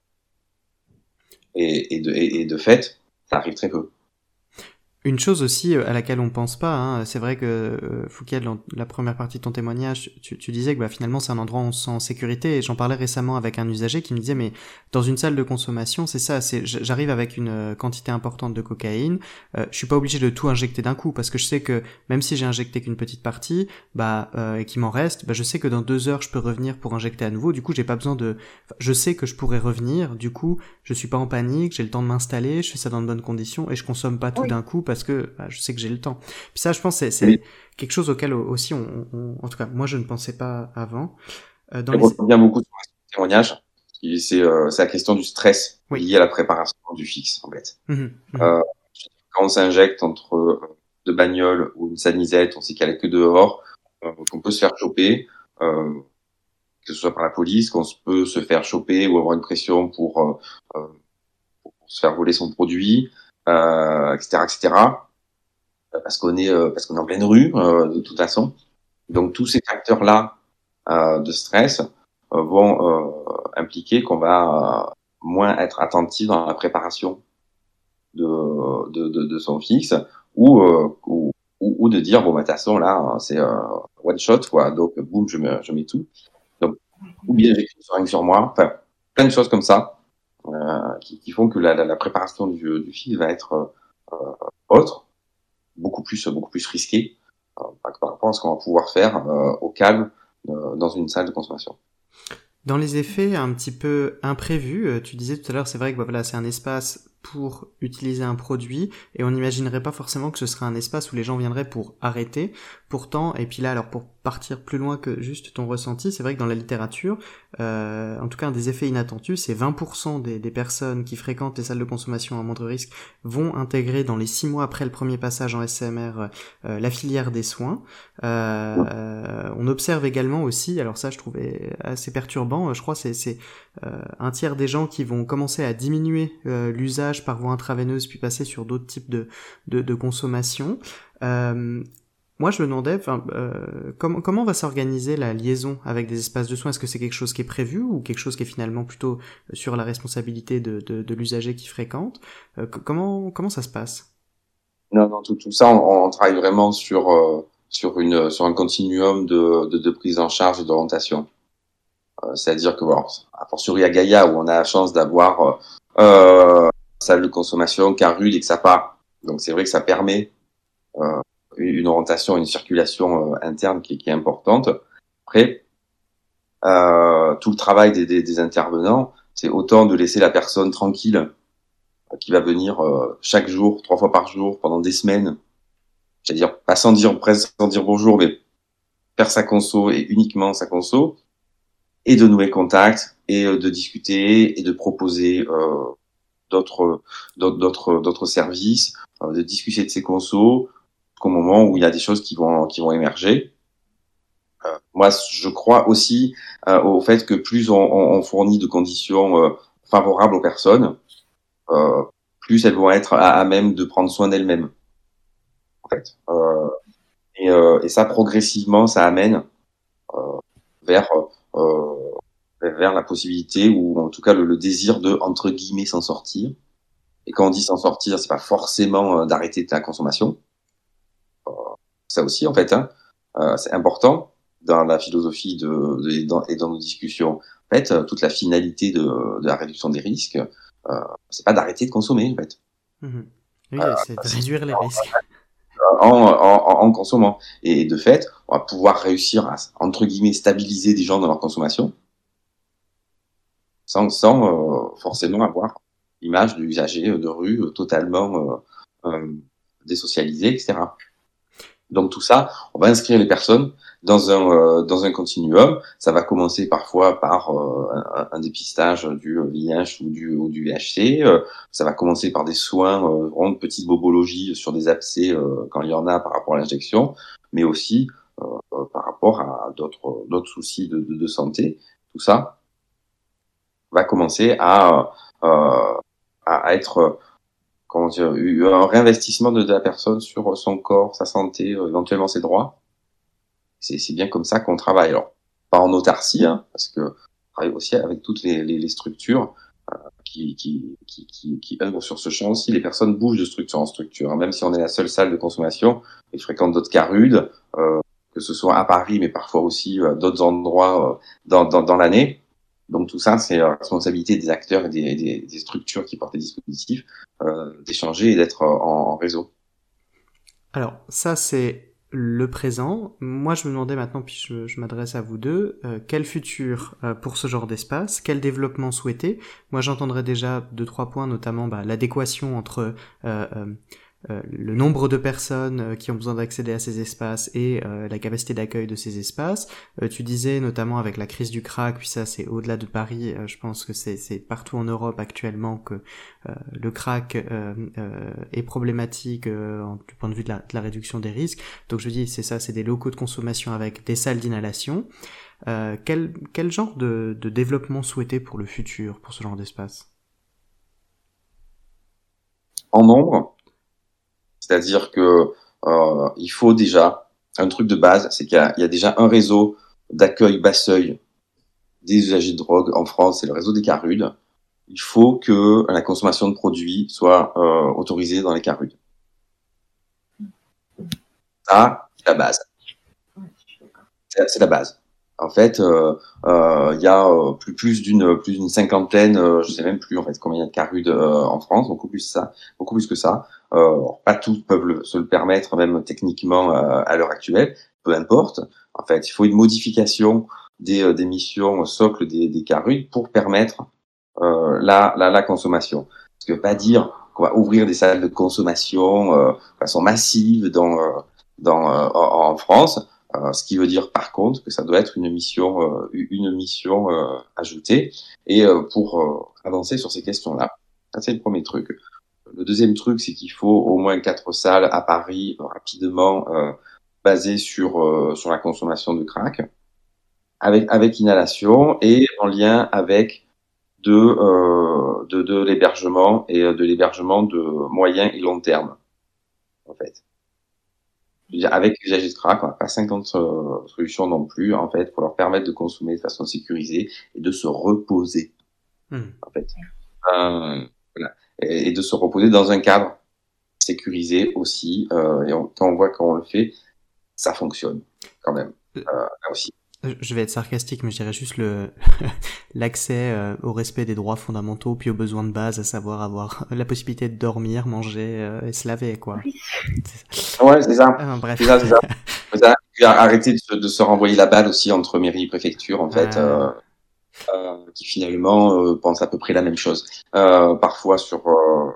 [SPEAKER 3] Et, et, de, et, de fait, ça arrive très peu.
[SPEAKER 1] Une chose aussi euh, à laquelle on pense pas, hein, c'est vrai que euh, Fouquet, dans la première partie de ton témoignage, tu, tu disais que bah, finalement c'est un endroit où on se sent en sécurité. Et j'en parlais récemment avec un usager qui me disait mais dans une salle de consommation, c'est ça, c'est j'arrive avec une euh, quantité importante de cocaïne, euh, je suis pas obligé de tout injecter d'un coup parce que je sais que même si j'ai injecté qu'une petite partie, bah euh, et qu'il m'en reste, bah, je sais que dans deux heures je peux revenir pour injecter à nouveau. Du coup j'ai pas besoin de, je sais que je pourrais revenir. Du coup je suis pas en panique, j'ai le temps de m'installer, je fais ça dans de bonnes conditions et je consomme pas tout d'un coup parce que bah, je sais que j'ai le temps. Puis ça, je pense, c'est quelque chose auquel aussi, on, en tout cas, moi, je ne pensais pas avant.
[SPEAKER 3] Euh, dans les... bien beaucoup sur le témoignage. Euh, c'est la question du stress lié à la préparation du fixe, en fait. Mmh mmh euh, quand on s'injecte entre euh, deux bagnoles ou une sanisette, on sait n'y a que dehors, qu'on peut se faire choper, que ce soit par la police, qu'on peut se faire choper ou avoir une pression pour, pour se faire voler son produit, etc., etc parce qu'on est euh, parce qu'on est en pleine rue euh, de toute façon. Donc tous ces facteurs là euh, de stress vont impliquer qu'on va moins être attentif dans la préparation de, de, de, de son fixe ou, ou, ou, de dire bon bah de toute façon là c'est one shot quoi donc boum je mets je mets tout donc ou bien j'ai une seringue sur moi enfin plein de choses comme ça euh, qui, qui, font que la, la, la préparation du, du va être euh, autre beaucoup plus beaucoup plus risqué euh, par rapport à ce qu'on va pouvoir faire euh, au calme euh, dans une salle de consommation.
[SPEAKER 1] Dans les effets un petit peu imprévus, tu disais tout à l'heure, c'est vrai que bah, voilà, c'est un espace pour utiliser un produit et on n'imaginerait pas forcément que ce serait un espace où les gens viendraient pour arrêter. Pourtant, et puis là, alors pour partir plus loin que juste ton ressenti, c'est vrai que dans la littérature, euh, en tout cas un des effets inattendus, c'est 20% des, des, personnes qui fréquentent les salles de consommation à moindre risque vont intégrer dans les 6 mois après le premier passage en SMR euh, la filière des soins. Euh, on observe également aussi, alors ça je trouvais assez perturbant, je crois c'est c'est euh, un tiers des gens qui vont commencer à diminuer euh, l'usage par voie intraveineuse puis passer sur d'autres types de, de, de consommation. Euh, moi, je me demandais, euh, comment, va s'organiser la liaison avec des espaces de soins? Est-ce que c'est quelque chose qui est prévu ou quelque chose qui est finalement plutôt sur la responsabilité de, l'usager qui fréquente? Euh, Comment ça se passe?
[SPEAKER 3] Non, non, tout, ça, on, travaille vraiment sur euh, un continuum de, prise en charge et d'orientation. Euh, c'est-à-dire que, bon, a fortiori à Gaïa où on a la chance d'avoir salle de consommation rude et que ça part. Donc c'est vrai que ça permet euh, une orientation, une circulation euh, interne qui, qui, est importante. Après, euh, tout le travail des, des, des intervenants, c'est autant de laisser la personne tranquille euh, qui va venir euh, chaque jour, trois fois par jour, pendant des semaines. C'est-à-dire pas sans dire presque sans dire bonjour, mais faire sa conso et uniquement sa conso, et de nouer contact et de discuter et de proposer euh, d'autres d'autres d'autres services, de discuter de ses consos au moment où il y a des choses qui vont qui vont émerger. Euh, moi, je crois aussi euh, au fait que plus on, on fournit de conditions euh, favorables aux personnes, plus elles vont être à, à même de prendre soin d'elles-mêmes. En fait, et, et, ça progressivement, ça amène vers vers la possibilité ou en tout cas le, le désir de entre guillemets s'en sortir. Et quand on dit s'en sortir, c'est pas forcément d'arrêter ta consommation. Ça aussi en fait, hein, c'est important dans la philosophie de, de et, dans, et, dans, nos discussions. En fait, euh, toute la finalité de, de la réduction des risques, euh, c'est pas d'arrêter de consommer, en fait.
[SPEAKER 1] Mmh. Oui, euh, c'est de réduire les risques.
[SPEAKER 3] En, en, en, consommant. Et de fait, on va pouvoir réussir à, entre guillemets, stabiliser des gens dans leur consommation sans, sans euh, forcément avoir l'image de l'usager de rue euh, totalement euh, désocialisé, etc. Donc tout ça, on va inscrire les personnes dans un euh, dans un continuum. Ça va commencer parfois par euh, un, un, dépistage du VIH ou du ou du VHC. Euh, ça va commencer par des soins, vraiment de petite bobologie sur des abcès quand il y en a par rapport à l'injection, mais aussi par rapport à d'autres d'autres soucis de, de, de, santé. Tout ça va commencer à à, à être comment dire, un réinvestissement de, la personne sur son corps, sa santé, éventuellement ses droits. C'est bien comme ça qu'on travaille. Alors, pas en autarcie, hein, parce que on travaille aussi avec toutes les, les, les structures euh, qui, qui, qui, qui, qui œuvrent sur ce champ aussi. Les personnes bougent de structure en structure. Hein. Même si on est la seule salle de consommation, ils fréquentent d'autres carudes, euh, que ce soit à Paris, mais parfois aussi euh, d'autres endroits euh, dans, dans, dans l'année. Donc tout ça, c'est la responsabilité des acteurs et des, structures qui portent les dispositifs euh, d'échanger et d'être en, en réseau.
[SPEAKER 1] Alors ça, c'est le présent. Moi, je me demandais maintenant, puis je, m'adresse à vous deux, euh, quel futur euh, pour ce genre d'espace, quel développement souhaité. Moi, j'entendrais déjà deux trois points, notamment bah, l'adéquation entre euh, euh, le nombre de personnes euh, qui ont besoin d'accéder à ces espaces et euh, la capacité d'accueil de ces espaces. Euh, tu disais notamment avec la crise du crack, puis ça c'est au-delà de Paris, euh, je pense que c'est partout en Europe actuellement que le crack est problématique du point de vue de la, de la, réduction des risques. Donc je dis c'est ça, c'est des locaux de consommation avec des salles d'inhalation. quel, quel genre de, de développement souhaité pour le futur, pour ce genre d'espace?
[SPEAKER 3] En nombre, c'est-à-dire que euh, il faut déjà un truc de base, c'est qu'il y, a déjà un réseau d'accueil bas seuil des usagers de drogue en France, c'est le réseau des carudes. Il faut que la consommation de produits soit euh, autorisée dans les carudes. Ça, c'est la base. C'est la base. En fait, euh, euh, il y a plus, d'une cinquantaine, euh, je sais même plus en combien il y a de carudes en France, beaucoup plus ça, beaucoup plus que ça. Pas tous peuvent le, se le permettre, même techniquement à l'heure actuelle. Peu importe. En fait, il faut une modification des, des missions socles des, des carudes pour permettre la, la, la consommation. Ce que veut pas dire qu'on va ouvrir des salles de consommation de façon massive dans, dans en France euh, ce qui veut dire par contre que ça doit être une mission, euh, une mission euh, ajoutée. Et pour avancer sur ces questions-là, ça c'est le premier truc. Le deuxième truc, c'est qu'il faut au moins quatre salles à Paris rapidement basées sur sur la consommation de crack, avec avec inhalation et en lien avec de euh, de, de l'hébergement et de l'hébergement de moyen et long terme en fait avec l'usage de crack, on n'a pas 50 euh, solutions non plus, en fait, pour leur permettre de consommer de façon sécurisée et de se reposer, mmh. en fait. Euh. Et, et, de se reposer dans un cadre sécurisé aussi. Euh, et on, quand on voit qu'on le fait, ça fonctionne quand même, euh, là aussi.
[SPEAKER 1] Je vais être sarcastique, mais je dirais juste le l'accès euh, au respect des droits fondamentaux, puis aux besoins de base, à savoir avoir la possibilité de dormir, manger euh, et se laver, quoi.
[SPEAKER 3] Ouais, c'est ça. Ah, bref. C'est ça, c'est ça. Arrêter de se, de se, renvoyer la balle aussi entre mairie et préfecture, en fait, euh, euh, qui finalement euh, pensent à peu près la même chose. parfois sur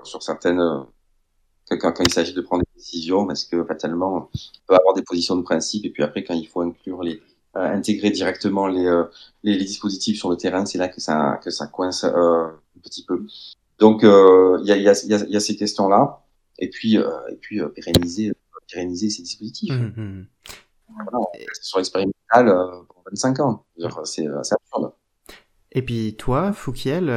[SPEAKER 3] sur certaines quand, quand il s'agit de prendre des décisions, parce que fatalement, on peut avoir des positions de principe, et puis après, quand il faut inclure les euh, intégrer directement les, euh, les, les, dispositifs sur le terrain, c'est là que ça, que ça coince euh, un petit peu. Donc, il y a, y, a, y, a, ces questions-là, et puis, et puis pérenniser, pérenniser ces dispositifs. Mmh, mmh. Voilà, sur expérimental pour 25 ans. C'est absurde.
[SPEAKER 1] Et puis toi, Fouquiel,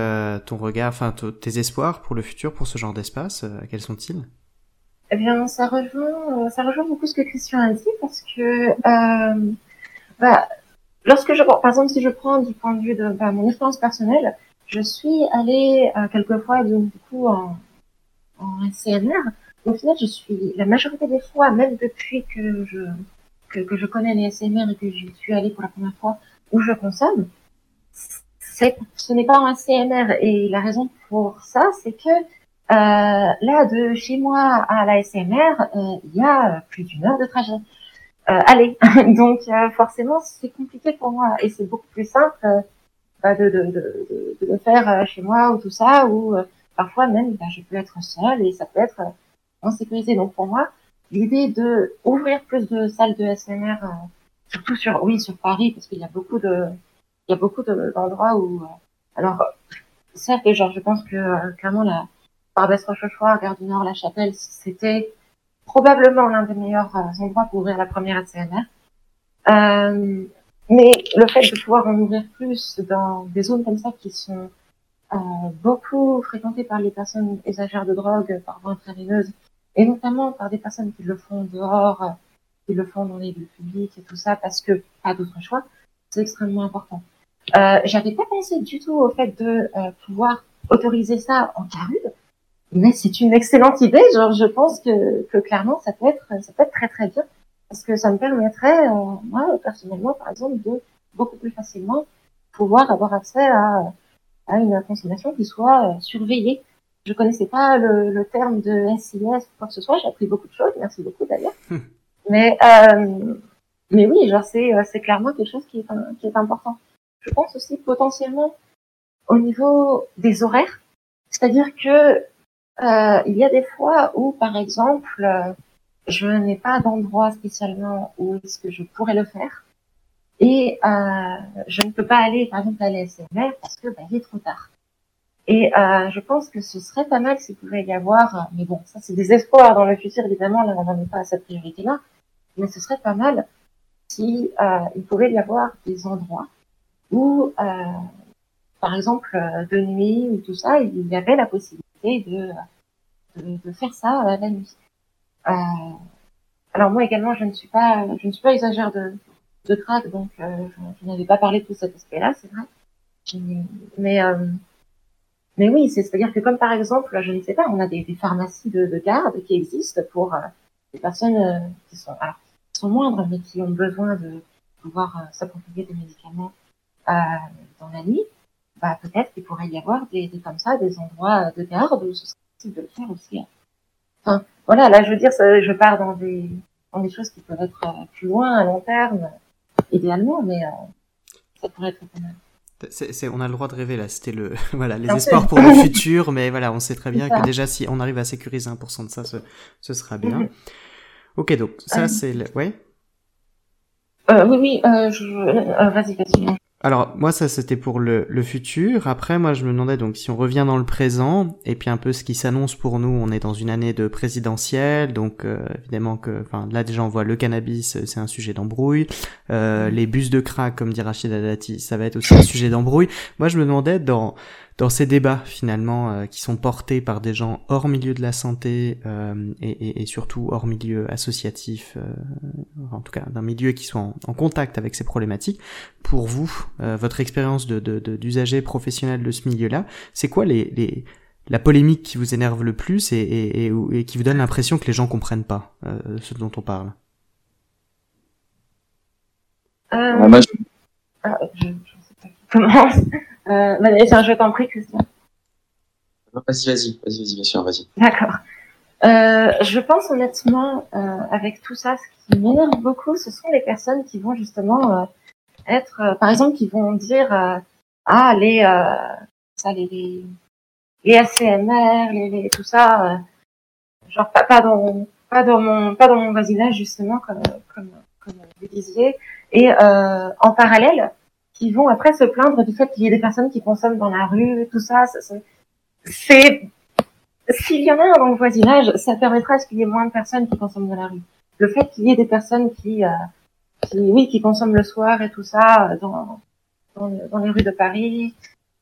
[SPEAKER 1] ton regard, enfin tes espoirs pour le futur, pour ce genre d'espace, quels sont-ils?
[SPEAKER 2] Eh bien, ça rejoint, ça rejoint beaucoup ce que Christian a dit parce que euh, bah, lorsque je, par exemple, si je prends du point de vue de bah, mon expérience personnelle, je suis allée euh, quelquefois du coup en, en SCNR. Au final, je suis la majorité des fois, même depuis que je que, que je connais les SMR et que je suis allée pour la première fois où je consomme, ce n'est pas un CMR et la raison pour ça, c'est que euh, là de chez moi à la SMR, euh, il y a plus d'une heure de trajet. Euh, allez. Donc euh, forcément, c'est compliqué pour moi et c'est beaucoup plus simple euh, bah, de, de, de, de, le faire chez moi ou tout ça, ou parfois même bah, je peux être seule et ça peut être en sécurité. Donc pour moi, l'idée de ouvrir plus de salles de SMR, surtout sur oui sur Paris, parce qu'il y a beaucoup de il y a beaucoup d'endroits où alors certes genre je pense que clairement la Barbès Rochefort, Gare du Nord, La Chapelle, c'était probablement l'un des meilleurs euh, endroits pour ouvrir la première. Euh, mais le fait de pouvoir en ouvrir plus dans des zones comme ça qui sont euh, beaucoup fréquentées par les personnes usagères de drogue par voie intraveineuse, et notamment par des personnes qui le font dehors, qui le font dans les lieux publics et tout ça, parce que pas d'autre choix, c'est extrêmement important. Euh, J'avais pas pensé du tout au fait de euh, pouvoir autoriser ça en carude, mais c'est une excellente idée. Genre, je pense que, que clairement, ça peut être, ça peut être très très bien parce que ça me permettrait, euh, moi personnellement, par exemple, de beaucoup plus facilement pouvoir avoir accès à, à une consommation qui soit euh, surveillée. Je connaissais pas le, le, terme de SIS ou quoi que ce soit. J'ai appris beaucoup de choses. Merci beaucoup d'ailleurs. Hmm. mais euh, mais oui, genre c'est euh, c'est clairement quelque chose qui est qui est important. Je pense aussi potentiellement au niveau des horaires, c'est-à-dire que euh, il y a des fois où, par exemple, euh, je n'ai pas d'endroit spécialement où est-ce que je pourrais le faire. Et euh, je ne peux pas aller, par exemple, à l'ASMR parce que bah, il est trop tard. Et euh, je pense que ce serait pas mal s'il pouvait y avoir, mais bon, ça c'est des espoirs dans le futur, évidemment, là on n'en est pas à cette priorité-là, mais ce serait pas mal si euh, il pouvait y avoir des endroits où, euh, par exemple, de nuit ou tout ça, il y avait la possibilité de, de, faire ça euh, la nuit. Euh, alors moi également, je ne suis pas, je ne suis pas usagère de, de crack, donc euh, je, n'avais pas parlé de tout cet aspect-là, c'est vrai. Mais mais oui, c'est-à-dire que comme par exemple, je ne sais pas, on a des, pharmacies de, de, garde qui existent pour euh, des personnes qui sont alors qui sont moindres, mais qui ont besoin de pouvoir s'approprier des médicaments dans la nuit bah, peut-être qu'il pourrait y avoir des, des, comme ça, des endroits de garde où ce serait possible de le faire aussi. Hein. Enfin, voilà, là, je veux dire, ça, je pars dans des, dans des choses qui peuvent être euh, plus loin, à long terme, idéalement, mais euh, ça pourrait être pas mal.
[SPEAKER 1] On a le droit de rêver là, c'était le voilà les espoirs pour le futur, mais voilà, on sait très bien que déjà si on arrive à sécuriser 1% de ça, ce, ce sera bien. Mhm. Ok, donc ça euh, c'est le... ouais.
[SPEAKER 2] Euh, oui, oui, euh, je... euh, vas-y, vas-y.
[SPEAKER 1] Alors moi ça c'était pour le, le, futur. Après moi je me demandais donc si on revient dans le présent et puis un peu ce qui s'annonce pour nous. On est dans une année de présidentielle donc euh, évidemment que enfin là déjà on voit le cannabis euh, c'est un sujet d'embrouille. Euh, les bus de crack comme dit Rachid Dati ça va être aussi un sujet d'embrouille. Moi je me demandais dans dans ces débats finalement euh, qui sont portés par des gens hors milieu de la santé euh, et, et, et, surtout hors milieu associatif, euh, en tout cas d'un milieu qui soit en, contact avec ces problématiques, pour vous, euh, votre expérience de, d'usager professionnel de ce milieu-là, c'est quoi les, les, la polémique qui vous énerve le plus et, et, et qui vous donne l'impression que les gens comprennent pas ce dont on parle?
[SPEAKER 3] Euh...
[SPEAKER 2] Ah, je, je sais pas. Euh, je t'en prie, Christian.
[SPEAKER 3] Vas-y, vas-y, vas-y, vas-y, bien sûr, vas-y.
[SPEAKER 2] D'accord. Euh, je pense honnêtement, euh, avec tout ça, ce qui m'énerve beaucoup, ce sont les personnes qui vont justement euh, être, euh, par exemple, qui vont dire euh, ah les euh, ça les les, les ACMR, les, les tout ça, euh, genre pas, pas dans pas dans mon pas dans mon voisinage justement comme comme comme vous disiez, et euh, en parallèle, qui vont après se plaindre du fait qu'il y ait des personnes qui consomment dans la rue, tout ça, c'est s'il y en a un dans le voisinage, ça permettra à ce qu'il y ait moins de personnes qui consomment dans la rue? Le fait qu'il y ait des personnes qui, euh, qui, oui, qui consomment le soir et tout ça euh, dans, dans, le- dans les rues de Paris,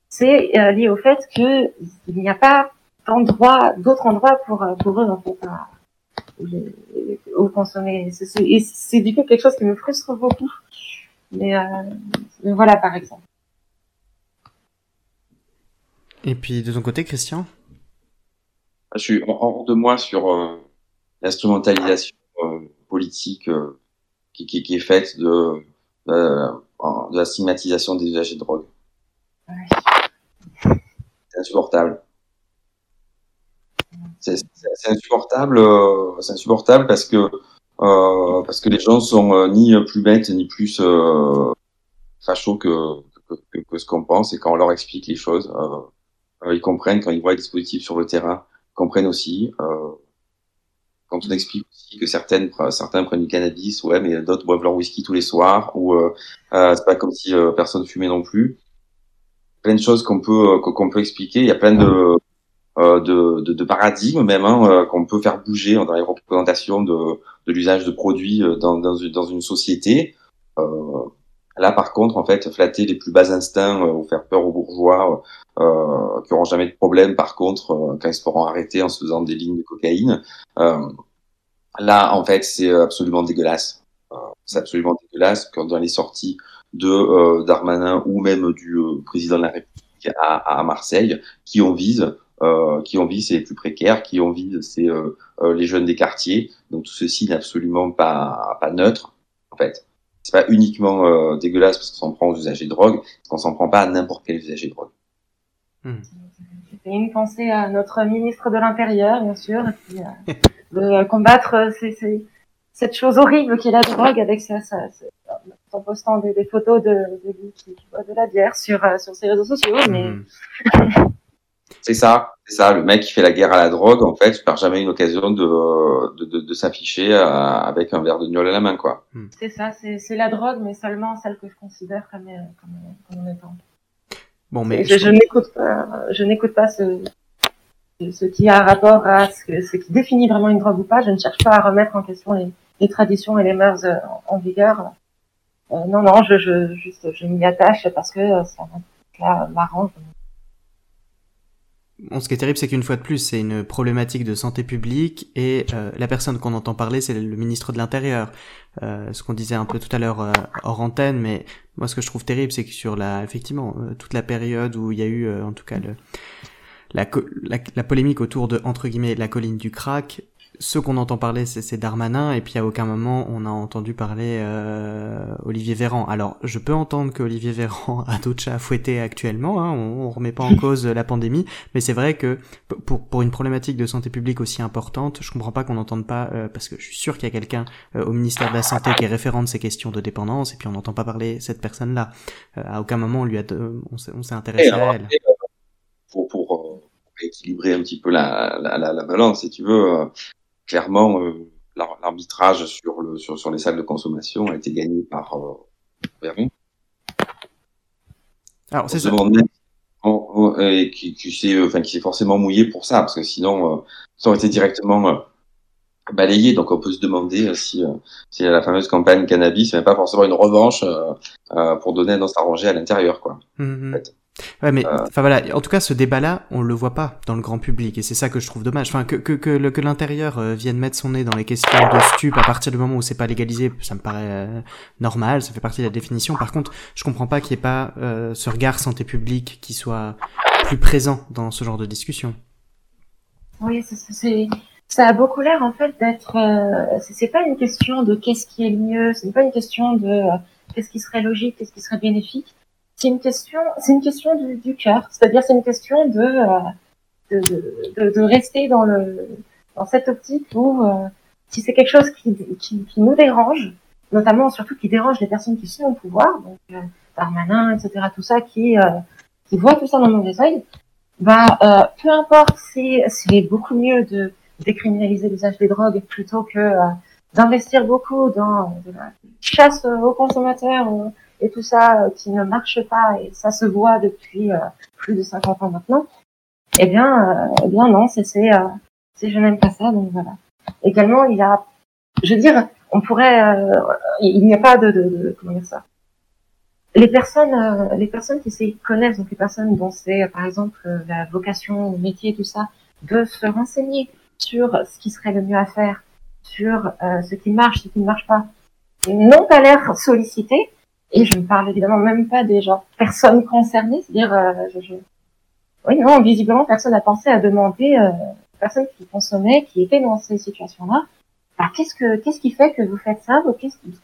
[SPEAKER 2] c'est euh, lié au fait que il n'y a pas d'endroit, d'autres endroits pour, euh, pour eux en fait, à- où, consommer. C'est du coup quelque chose qui me frustre beaucoup. Mais, euh, mais voilà, par exemple.
[SPEAKER 1] Et puis de ton côté, Christian?
[SPEAKER 3] Je suis hors- hors de moi sur euh, l'instrumentalisation euh, politique euh, qui, qui, qui est faite de, de la stigmatisation des usagers de drogue.
[SPEAKER 2] Ouais.
[SPEAKER 3] C'est insupportable. C'est insupportable, euh, c'est insupportable parce que euh, parce que les gens sont euh, ni plus bêtes ni plus euh, fachos que, que, que, ce qu'on pense et quand on leur explique les choses, euh, euh, ils comprennent quand ils voient les dispositifs sur le terrain, ils comprennent aussi. Euh, quand on explique aussi que certaines certains prennent du cannabis, ouais, mais d'autres boivent leur whisky tous les soirs ou euh, euh, c'est pas comme si euh, personne fumait non plus. Plein de choses qu'on peut euh, qu'on peut expliquer. Il y a plein de euh, de, de, de paradigmes même hein, euh, qu'on peut faire bouger dans les représentations de, de l'usage de produits euh, dans, dans, une, dans une société. Euh, là, par contre, en fait, flatter les plus bas instincts euh, ou faire peur aux bourgeois euh, qui auront jamais de problème, par contre, euh, quand ils se feront arrêter en se faisant des lignes de cocaïne, euh, là, en fait, c'est absolument dégueulasse. Euh, c'est absolument dégueulasse quand dans les sorties de euh, Darmanin ou même du euh, président de la République à, à Marseille, qui on vise euh, qui ont vie, c'est les plus précaires, qui ont vie, c'est euh, euh, les jeunes des quartiers. Donc tout ceci n'est absolument pas, pas neutre, en fait. C'est pas uniquement euh, dégueulasse parce qu'on s'en prend aux usagers de drogue, parce qu'on s'en prend pas à n'importe quel usager de drogue.
[SPEAKER 2] J'ai fait une pensée à notre ministre de l'Intérieur, bien sûr, et puis, euh, de combattre euh, ces, ces, cette chose horrible qu'est la drogue avec sa, sa, sa- en postant des, des photos de, de lui qui, qui boit de la bière sur, euh, sur ses réseaux sociaux. Mais
[SPEAKER 1] Mhm.
[SPEAKER 3] C'est ça, c'est ça. Le mec qui fait la guerre à la drogue, en fait, je perds jamais une occasion de, de, de, de s'afficher euh, avec un verre de gnôle à la main, quoi.
[SPEAKER 2] c'est ça, c'est c'est la drogue, mais seulement celle que je considère comme, euh, comme, comme en étant.
[SPEAKER 1] Bon, mais
[SPEAKER 2] je, je n'écoute pas, je n'écoute pas ce, ce qui a rapport à ce, que- ce qui définit vraiment une drogue ou pas. Je ne cherche pas à remettre en question les, les traditions et les mœurs euh, en, en vigueur. Euh, non, non, je, je, juste, je m'y attache parce que ça m'arrange.
[SPEAKER 1] Bon, ce qui est terrible, c'est qu'une fois de plus, c'est une problématique de santé publique et euh, la personne qu'on entend parler, c'est le ministre de l'Intérieur. Euh, ce qu'on disait un peu tout à l'heure euh, hors antenne, mais moi, ce que je trouve terrible, c'est que sur la, effectivement, euh, toute la période où il y a eu, euh, en tout cas, le, la, la, la polémique autour de entre guillemets la colline du crack. Ceux qu'on entend parler, c'est Darmanin, et puis à aucun moment on a entendu parler euh, Olivier Véran. Alors, je peux entendre que Olivier Véran a d'autres chats à fouetter actuellement, hein, on, on remet pas en cause la pandémie, mais c'est vrai que pour, pour une problématique de santé publique aussi importante, je comprends pas qu'on n'entende pas, euh, parce que je suis sûr qu'il y a quelqu'un euh, au ministère de la Santé qui est référent de ces questions de dépendance, et puis on n'entend pas parler cette personne-là. Euh, à aucun moment on lui a, de- on s'est intéressé
[SPEAKER 3] alors,
[SPEAKER 1] à elle.
[SPEAKER 3] euh, pour, pour, euh, pour équilibrer un petit peu la, la, la, la balance, si tu veux, clairement, euh, l'ar- l'arbitrage sur, le, sur, sur les salles de consommation a été gagné par euh, Véron.
[SPEAKER 1] Alors
[SPEAKER 3] On
[SPEAKER 1] c'est ça.
[SPEAKER 3] on- on- et qui, qui s'est enfin, forcément mouillé pour ça, parce que sinon, euh, ça aurait été directement balayé. Donc on peut se demander si, si la fameuse campagne cannabis n'est pas forcément une revanche euh, pour donner un os à ronger à l'intérieur. quoi.
[SPEAKER 1] Mhm.
[SPEAKER 3] fait.
[SPEAKER 1] Ouais, mais
[SPEAKER 3] Euh.
[SPEAKER 1] enfin voilà. En tout cas, ce débat-là, on le voit pas dans le grand public, et c'est ça que je trouve dommage. Enfin, que que que, le- que l'intérieur euh, vienne mettre son nez dans les questions de stup à partir du moment où c'est pas légalisé, ça me paraît euh, normal. Ça fait partie de la définition. Par contre, je comprends pas qu'il y ait pas euh, ce regard santé publique qui soit plus présent dans ce genre de discussion.
[SPEAKER 2] Oui, c'est- c'est- c'est, ça a beaucoup l'air en fait d'être. Euh, c'est c'est pas une question de qu'est-ce qui est le mieux. C'est pas une question de euh, qu'est-ce qui serait logique, qu'est-ce qui serait bénéfique. C'est une question, c'est une question du, du cœur. C'est-à-dire, c'est une question de, euh, de, de, de, rester dans le, dans cette optique où, euh, si c'est quelque chose qui, qui, qui, nous dérange, notamment surtout qui dérange les personnes qui sont au pouvoir, donc euh, Darmanin, etc., tout ça, qui, euh, qui voient tout ça dans mauvais oeil, bah, euh, peu importe si c'est beaucoup mieux de décriminaliser l'usage des drogues plutôt que euh, d'investir beaucoup dans de la chasse aux consommateurs et tout ça qui ne marche pas et ça se voit depuis plus de 50 ans maintenant. Eh bien, eh bien non, c'est c'est je n'aime pas ça donc voilà. Également, il y a, je veux dire, on pourrait, il n'y a pas de, de, de comment dire ça? Les personnes, euh, les personnes qui s'y connaissent, donc les personnes dont c'est euh, par exemple euh, la vocation, le métier, tout ça, de se renseigner sur ce qui serait le mieux à faire, sur ce qui marche, ce qui ne marche pas, n'ont pas l'air sollicités. Et je ne parle évidemment même pas des gens, personnes concernées, c'est-à-dire, je, je... oui, non, visiblement, personne n'a pensé à demander aux personnes qui consommaient, qui étaient dans ces situations-là, bah, qu'est-ce que, qu'est-ce qui fait que vous faites ça, ou qu'est-ce qui...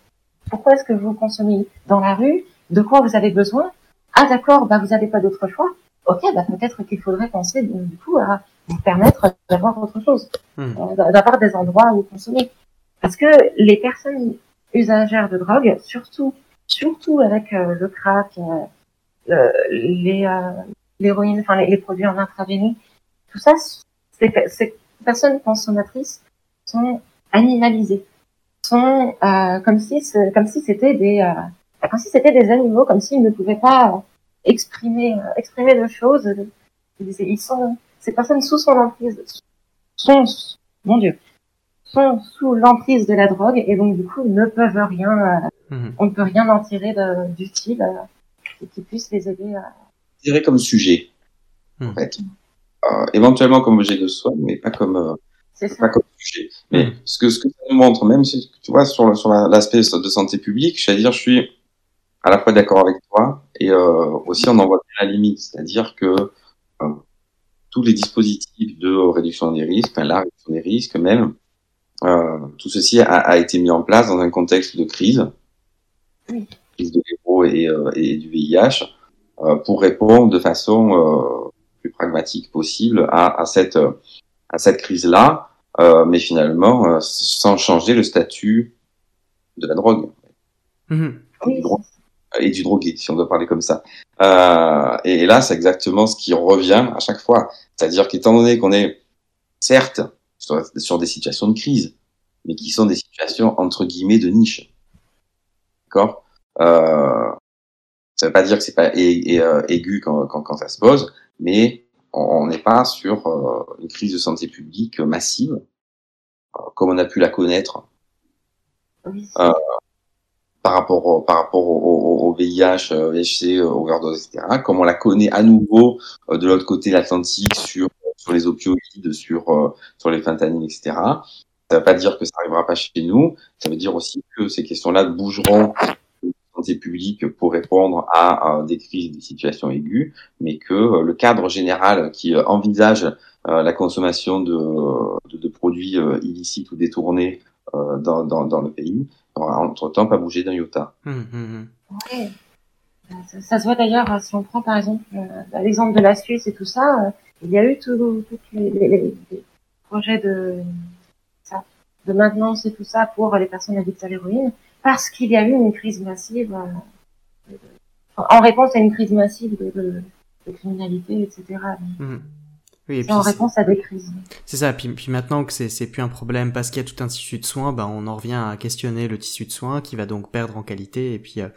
[SPEAKER 2] pourquoi est-ce que vous consommez dans la rue, de quoi vous avez besoin. Ah d'accord, bah vous n'avez pas d'autre choix. Ok, bah peut-être qu'il faudrait penser du coup à vous permettre d'avoir autre chose, hmm. euh, d'avoir des endroits où consommer. Parce que les personnes usagères de drogue, surtout, surtout avec euh, le crack, euh, les l'héroïne, enfin les, produits en intraveineux, tout ça, ces personnes consommatrices sont animalisées, sont comme si comme si c'était des comme si c'était des animaux, comme s'ils ne pouvaient pas exprimer, euh, exprimer de choses. Ils sont, ces personnes sous son emprise, sont, mon Dieu, sont sous l'emprise de la drogue et donc du coup ne peuvent rien, euh, mhm. on ne peut rien en tirer d'utile euh, qui puisse les aider à.
[SPEAKER 3] Je dirais comme sujet, en mhm. fait. Euh, éventuellement comme objet de soin, mais pas comme, euh, pas comme sujet. Mais mhm. ce que ce que ça nous montre, même si tu vois sur sur l'aspect de santé publique, c'est-à-dire je suis à la fois d'accord avec toi et euh, aussi on en voit bien la limite, c'est-à-dire que euh, tous les dispositifs de réduction des risques, enfin, la réduction des risques même, euh, tout ceci a, a, été mis en place dans un contexte de crise, crise de l'héros et, euh, et, du VIH, euh, pour répondre de façon euh, plus pragmatique possible à, à cette à cette crise-là, mais finalement sans changer le statut de la drogue.
[SPEAKER 2] Mmh. Oui
[SPEAKER 3] et du drogué, si on doit parler comme ça. Euh, et, là, c'est exactement ce qui revient à chaque fois. C'est-à-dire qu'étant donné qu'on est, certes, sur, des situations de crise, mais qui sont des situations, entre guillemets, de niche. D'accord? Euh, Ça veut pas dire que c'est pas euh, aigu quand, quand, quand, ça se pose, mais on n'est pas sur euh, une crise de santé publique massive, euh, comme on a pu la connaître.
[SPEAKER 2] Oui
[SPEAKER 3] par rapport au, par rapport au, au, VIH, VHC, overdose, etc. Comme on la connaît à nouveau euh, de l'autre côté de l'Atlantique sur sur les opioïdes, sur euh, sur les fentanyles, etc. Ça ne veut pas dire que ça arrivera pas chez nous. Ça veut dire aussi que ces questions-là bougeront santé publique pour répondre à, des crises, des situations aiguës, mais que le cadre général qui envisage la consommation de, de, de produits illicites ou détournés dans, dans, dans le pays entre-temps pas bougé d'un iota.
[SPEAKER 1] Hum, hum,
[SPEAKER 2] hum. Ça, se voit d'ailleurs, si on prend par exemple euh, l'exemple de la Suisse et tout ça, euh, il y a eu tous les, les, projets de, ça, de maintenance et tout ça pour les personnes addictes à l'héroïne, parce qu'il y a eu une crise massive, euh, en réponse à une crise massive de, de, de criminalité, etc.
[SPEAKER 1] Oui,
[SPEAKER 2] et puis en réponse à des crises.
[SPEAKER 1] C'est ça. Puis, puis maintenant que c'est c'est plus un problème parce qu'il y a tout un tissu de soins, ben on en revient à questionner le tissu de soins qui va donc perdre en qualité. Et puis euh,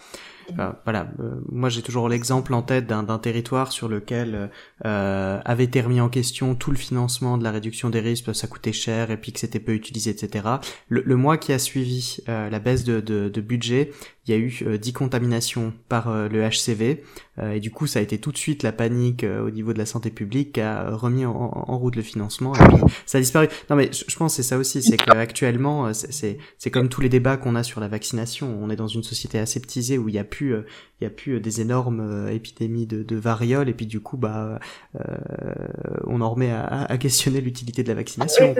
[SPEAKER 1] euh, voilà, euh, moi j'ai toujours l'exemple en tête d'un territoire sur lequel euh, avait été remis en question tout le financement de la réduction des risques, ça coûtait cher et puis que c'était peu utilisé, etc. Le, le mois qui a suivi la baisse de, de, de, budget, il y a eu 10 contaminations par le HCV et du coup ça a été tout de suite la panique au niveau de la santé publique qui a remis en, en, route le financement et puis ça a disparu. Non mais je, je pense c'est ça aussi, c'est qu'actuellement c'est c'est comme tous les débats qu'on a sur la vaccination, on est dans une société aseptisée où il y a plus euh, il y a plus euh, des énormes euh, épidémies de, de variole et puis du coup bah on en remet à, questionner l'utilité de la vaccination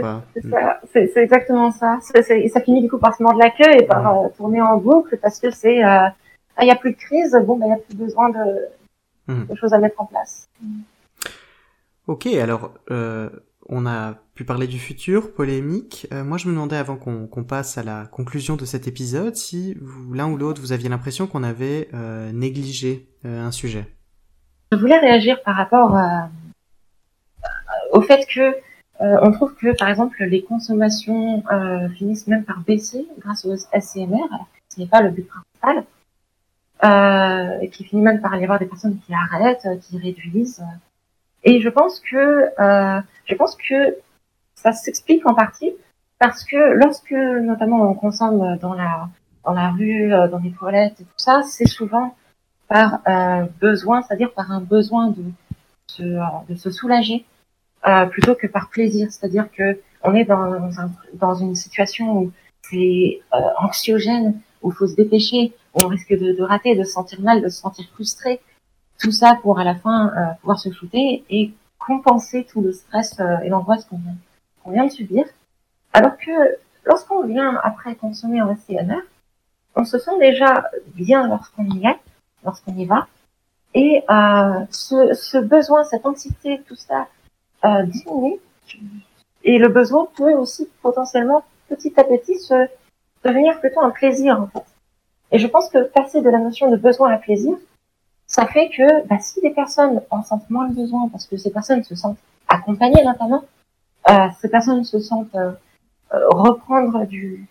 [SPEAKER 2] c'est exactement ça. Ça finit du coup par se mordre la queue et par tourner en boucle parce que c'est ah, il n'y a plus de crise, bon, ben, il n'y a plus besoin de,
[SPEAKER 1] Mhm.
[SPEAKER 2] de choses à mettre en place.
[SPEAKER 1] Ok, alors euh, on a pu parler du futur, polémique. Euh, moi, je me demandais avant qu'on qu'on passe à la conclusion de cet épisode si l'un ou l'autre vous aviez l'impression qu'on avait euh, négligé euh, un sujet.
[SPEAKER 2] Je voulais réagir par rapport à- au fait que euh, on trouve que, par exemple, les consommations euh, finissent même par baisser grâce au SCMR, ce n'est pas le but principal, euh, et qui finit même par y avoir des personnes qui arrêtent, euh, qui réduisent. Et je pense que euh, je pense que ça s'explique en partie parce que lorsque, notamment, on consomme dans la dans la rue, euh, dans les toilettes et tout ça, c'est souvent par euh, besoin, c'est-à-dire par un besoin de se, de se soulager, euh, plutôt que par plaisir. C'est-à-dire que on est dans, un, dans une situation où c'est euh, anxiogène, où il faut se dépêcher, où on risque de, de rater, de se sentir mal, de se sentir frustré. Tout ça pour à la fin euh, pouvoir se shooter et compenser tout le stress et l'angoisse qu'on vient, qu'on vient de subir. Alors que lorsqu'on vient après consommer en SCNR, on se sent déjà bien lorsqu'on y est, lorsqu'on y va. Et euh, ce, besoin, cette anxiété, tout ça euh, diminue. Et le besoin peut aussi potentiellement, petit à petit, se devenir plutôt un plaisir en fait. Et je pense que passer de la notion de besoin à plaisir, ça fait que bah, si des personnes en sentent moins le besoin, parce que ces personnes se sentent accompagnées notamment, ces personnes se sentent euh, euh, reprendre du,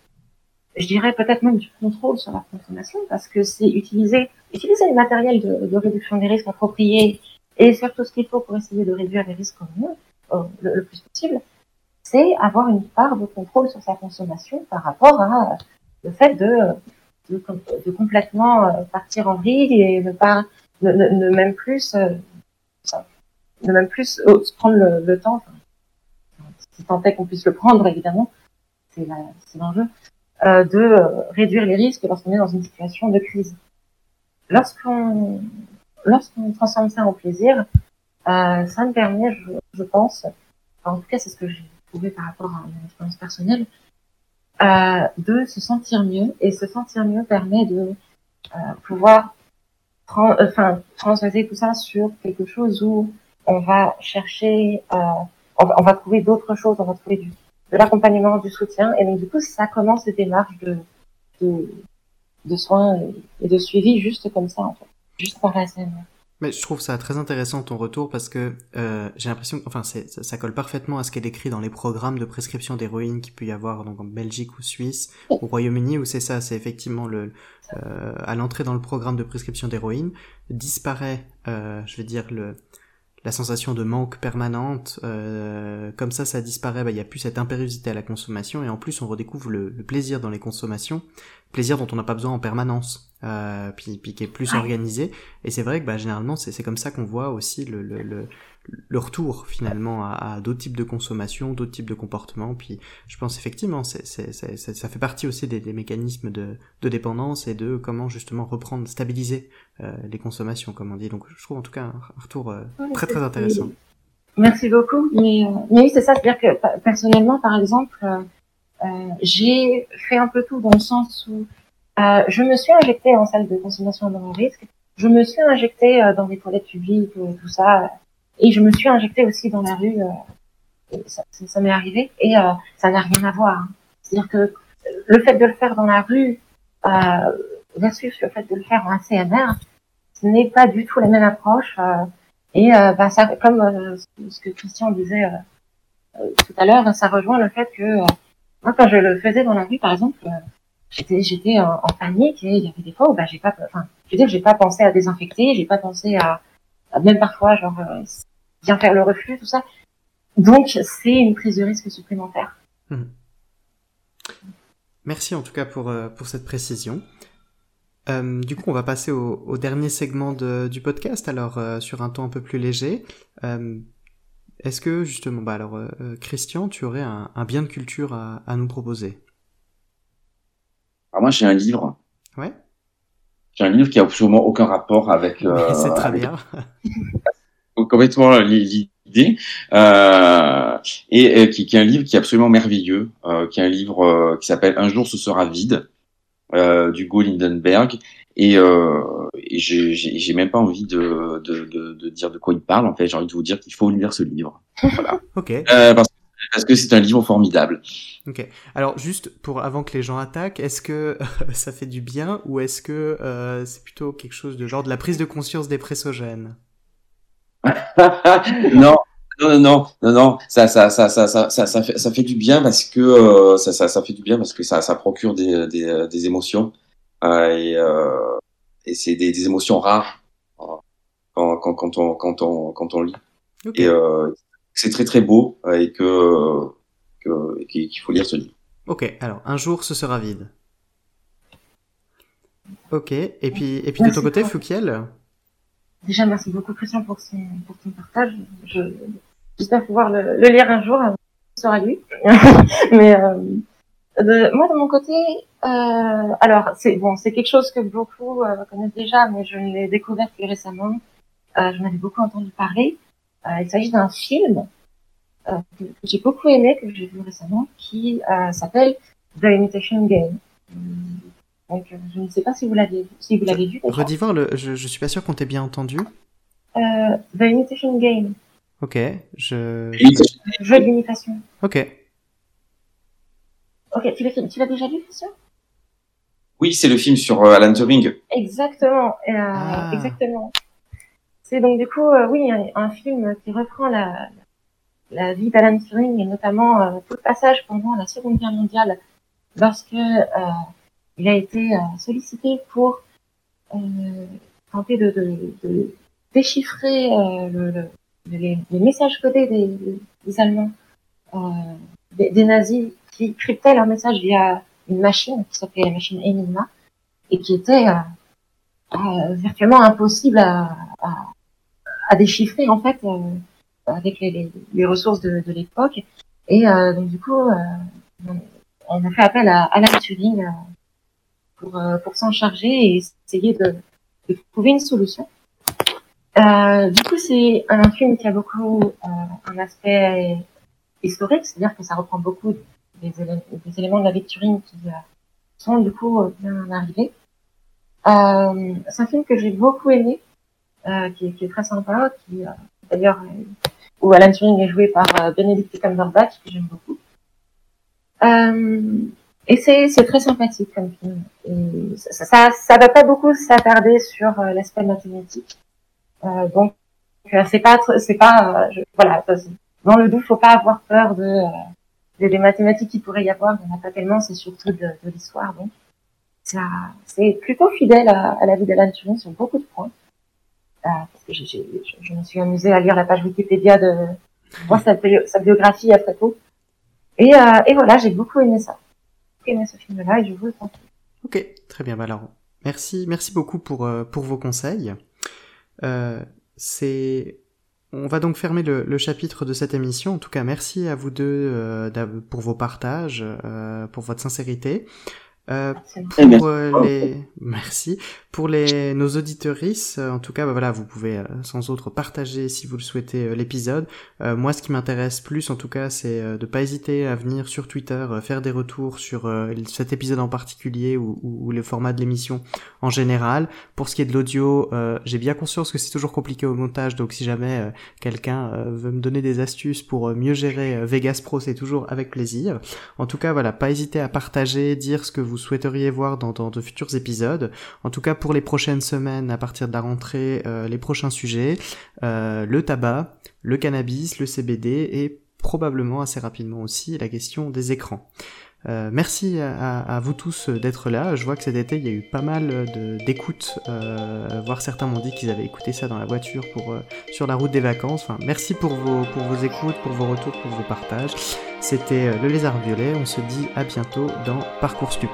[SPEAKER 2] je dirais peut-être même du contrôle sur leur consommation, parce que c'est utiliser, utiliser les matériels de, de réduction des risques appropriés et faire tout ce qu'il faut pour essayer de réduire les risques euh, le, le plus possible, c'est avoir une part de contrôle sur sa consommation par rapport à euh, le fait de, de, de complètement euh, partir en vrille et ne pas, ne, ne, ne même plus, euh, ne même plus euh, prendre le, le temps, enfin, si tant est qu'on puisse le prendre évidemment, c'est l'enjeu, euh, de euh, réduire les risques lorsqu'on est dans une situation de crise. Lorsqu'on transforme ça en plaisir, euh, ça me permet, je, pense, en tout cas c'est ce que j'ai trouvé par rapport à mon expérience personnelle, de se sentir mieux et se sentir mieux permet de pouvoir tran- enfin transvaser tout ça sur quelque chose où on va chercher, on, va, on va trouver d'autres choses, on va trouver du, de l'accompagnement, du soutien et donc du coup ça commence des démarches de, de, de soins et, de suivi juste comme ça en fait, juste par la scène.
[SPEAKER 1] Mais je trouve ça très intéressant ton retour parce que euh, j'ai l'impression, enfin, ça, ça colle parfaitement à ce qui est décrit dans les programmes de prescription d'héroïne qu'il peut y avoir donc en Belgique ou Suisse, au Royaume-Uni où c'est ça, c'est effectivement le euh, à l'entrée dans le programme de prescription d'héroïne disparaît, euh, je vais dire le la sensation de manque permanente, euh, comme ça, ça disparaît. bah, Il y a plus cette impériosité à la consommation et en plus on redécouvre le, le plaisir dans les consommations, plaisir dont on n'a pas besoin en permanence, euh, puis, puis qui est plus organisé. Et c'est vrai que bah, généralement, c'est c'est comme ça qu'on voit aussi le, le, le, le retour finalement à, à d'autres types de consommation, d'autres types de comportements. Puis je pense effectivement, c'est c'est c'est ça fait partie aussi des, des mécanismes de, de dépendance et de comment justement reprendre, stabiliser euh, les consommations, comme on dit. Donc je trouve en tout cas un, retour euh, très très intéressant.
[SPEAKER 2] Merci beaucoup. Mais, euh, mais oui, c'est ça. C'est-à-dire que personnellement, par exemple, euh, euh, j'ai fait un peu tout dans le sens où euh, je me suis injectée en salle de consommation à mon risque. Je me suis injectée euh, dans des toilettes publiques, tout ça. Et je me suis injectée aussi dans la rue. euh, ça ça- m'est arrivé. Et euh, ça n'a rien à voir. hein. C'est-à-dire que le fait de le faire dans la rue euh, versus le fait de le faire en CMR, ce n'est pas du tout la même approche. euh, et euh, bah, ça, comme euh, ce que Christian disait euh, euh, tout à l'heure, ça rejoint le fait que euh, moi, quand je le faisais dans la rue, par exemple, euh, j'étais j'étais en, en panique et il y avait des fois où bah, j'ai pas, enfin, je veux dire, j'ai pas pensé à désinfecter, j'ai pas pensé à même parfois genre euh, bien faire le reflux, tout ça. Donc c'est une prise de risque supplémentaire.
[SPEAKER 1] Merci en tout cas pour, euh, pour cette précision. Euh, du coup, on va passer au, au dernier segment de, du podcast, alors euh, sur un ton un peu plus léger. Euh, Est-ce que justement, bah alors, Christian, tu aurais un, un bien de culture à, à nous proposer?
[SPEAKER 3] Alors moi, j'ai un livre.
[SPEAKER 1] Ouais,
[SPEAKER 3] J'ai un livre qui a absolument aucun rapport avec. euh,
[SPEAKER 1] c'est très
[SPEAKER 3] avec-
[SPEAKER 1] bien.
[SPEAKER 3] complètement l'idée euh, et euh, qui, qui est un livre qui est absolument merveilleux, euh, qui est un livre euh, qui s'appelle Un jour ce sera vide euh, d'Hugo Lindenberg Et, euh, et j'ai même pas envie de, de, de, de, dire de quoi il parle. En fait, j'ai envie de vous dire qu'il faut lire ce livre. Voilà.
[SPEAKER 1] ok.
[SPEAKER 3] Euh, parce, parce, que c'est un livre formidable.
[SPEAKER 1] Ok. Alors juste pour avant que les gens attaquent, est-ce que ça fait du bien ou est-ce que euh, c'est plutôt quelque chose de genre de la prise de conscience des pressogènes?
[SPEAKER 3] Non. Non, non, non, non, ça, ça, ça, ça, ça, ça, ça, fait, ça fait du bien parce que euh, ça, ça, ça fait du bien parce que ça, ça procure des, des, des émotions euh, et, euh, et c'est des, des, émotions rares quand, quand, quand, on, quand, on, quand on lit. Okay. Et c'est très très beau et que qu'il faut lire ce livre.
[SPEAKER 1] Ok, alors un jour ce sera vide. Ok, et puis, et puis de ton côté, Foukiel
[SPEAKER 2] Déjà, merci beaucoup Christian pour, son, pour ton partage. Je, j'espère pouvoir le, le, lire un jour, ce sera lui. Mais euh, de, moi, de mon côté, euh, alors c'est bon, c'est quelque chose que beaucoup euh, connaissent déjà, mais je l'ai découvert plus récemment. Euh, je avais beaucoup entendu parler. Euh, il s'agit d'un film euh, que, que j'ai beaucoup aimé, que j'ai vu récemment, qui euh, s'appelle The Imitation Game. Donc, je ne sais pas si vous l'avez si vous l'avez vu.
[SPEAKER 1] Redis voir le. Je, je suis pas sûr qu'on t'ait bien entendu.
[SPEAKER 2] Euh, The Imitation Game.
[SPEAKER 1] Ok, je.
[SPEAKER 2] Jeu d'imitation.
[SPEAKER 1] Ok.
[SPEAKER 2] Ok, tu l'as, tu l'as déjà vu, Christian?
[SPEAKER 3] Oui, c'est le film sur euh, Alan Turing.
[SPEAKER 2] Exactement, euh, ah. exactement. C'est donc du coup, euh, oui, un, film qui reprend la, la vie d'Alan Turing et notamment euh, tout le passage pendant la Seconde Guerre mondiale, lorsque euh, il a été sollicité pour tenter de, de, de déchiffrer le, le les, les, messages codés des, des Allemands, euh, des, des, nazis, qui cryptaient leurs messages via une machine qui s'appelait la machine Enigma et qui était euh, euh, virtuellement impossible à, à, à, déchiffrer en fait euh, avec les, les, les, ressources de, de l'époque. Et euh, donc du coup, euh, on a fait appel à Alan Turing pour, pour s'en charger et essayer de, de trouver une solution. Euh, du coup, c'est un film qui a beaucoup euh, un aspect historique, c'est-à-dire que ça reprend beaucoup des, élé des, éléments de la vie qui euh, sont du coup bien arrivés. C'est un film que j'ai beaucoup aimé, qui, qui, est très sympa, qui d'ailleurs où Alan Turing est joué par Benedict Cumberbatch, que j'aime beaucoup. et c'est très sympathique comme film. Ça, ça, ça va pas beaucoup s'attarder sur l'aspect mathématique. Euh, donc euh, c'est pas c'est pas euh, je, voilà dans le doute faut pas avoir peur de des, mathématiques qu'il pourrait y avoir il n'y en a pas tellement c'est surtout de, l'histoire donc c'est plutôt fidèle à, à la vie d'Alan Turing sur beaucoup de points euh, parce que je, me suis amusée à lire la page Wikipédia de voir sa, biographie après tout. Et, euh, et voilà j'ai beaucoup aimé ça. J'ai aimé ce film là et je vous le conseille.
[SPEAKER 1] Ok très bien bah alors merci merci beaucoup pour pour vos conseils. Euh, on va donc fermer le, chapitre de cette émission. En tout cas, merci à vous deux euh, pour vos partages, euh, pour votre sincérité. Euh, pour euh, les merci. Pour les nos auditorices en tout cas bah, voilà vous pouvez euh, sans autre partager si vous le souhaitez euh, l'épisode. Moi ce qui m'intéresse plus en tout cas c'est de pas hésiter à venir sur Twitter faire des retours sur cet épisode en particulier ou, ou, ou le format de l'émission en général. Pour ce qui est de l'audio j'ai bien conscience que c'est toujours compliqué au montage donc si jamais quelqu'un veut me donner des astuces pour mieux gérer Vegas Pro c'est toujours avec plaisir. En tout cas voilà pas hésiter à partager dire ce que vous souhaiteriez voir dans, dans, de futurs épisodes. En tout cas, pour les prochaines semaines, à partir de la rentrée, euh, les prochains sujets, euh, le tabac, le cannabis, le CBD et probablement assez rapidement aussi la question des écrans. Euh, merci à, vous tous d'être là. Je vois que cet été il y a eu pas mal d'écoutes, euh, voire certains m'ont dit qu'ils avaient écouté ça dans la voiture pour euh, sur la route des vacances. Enfin, merci pour vos pour vos écoutes, pour vos retours, pour vos partages. C'était le lézard violet. On se dit à bientôt dans Parcours Stup.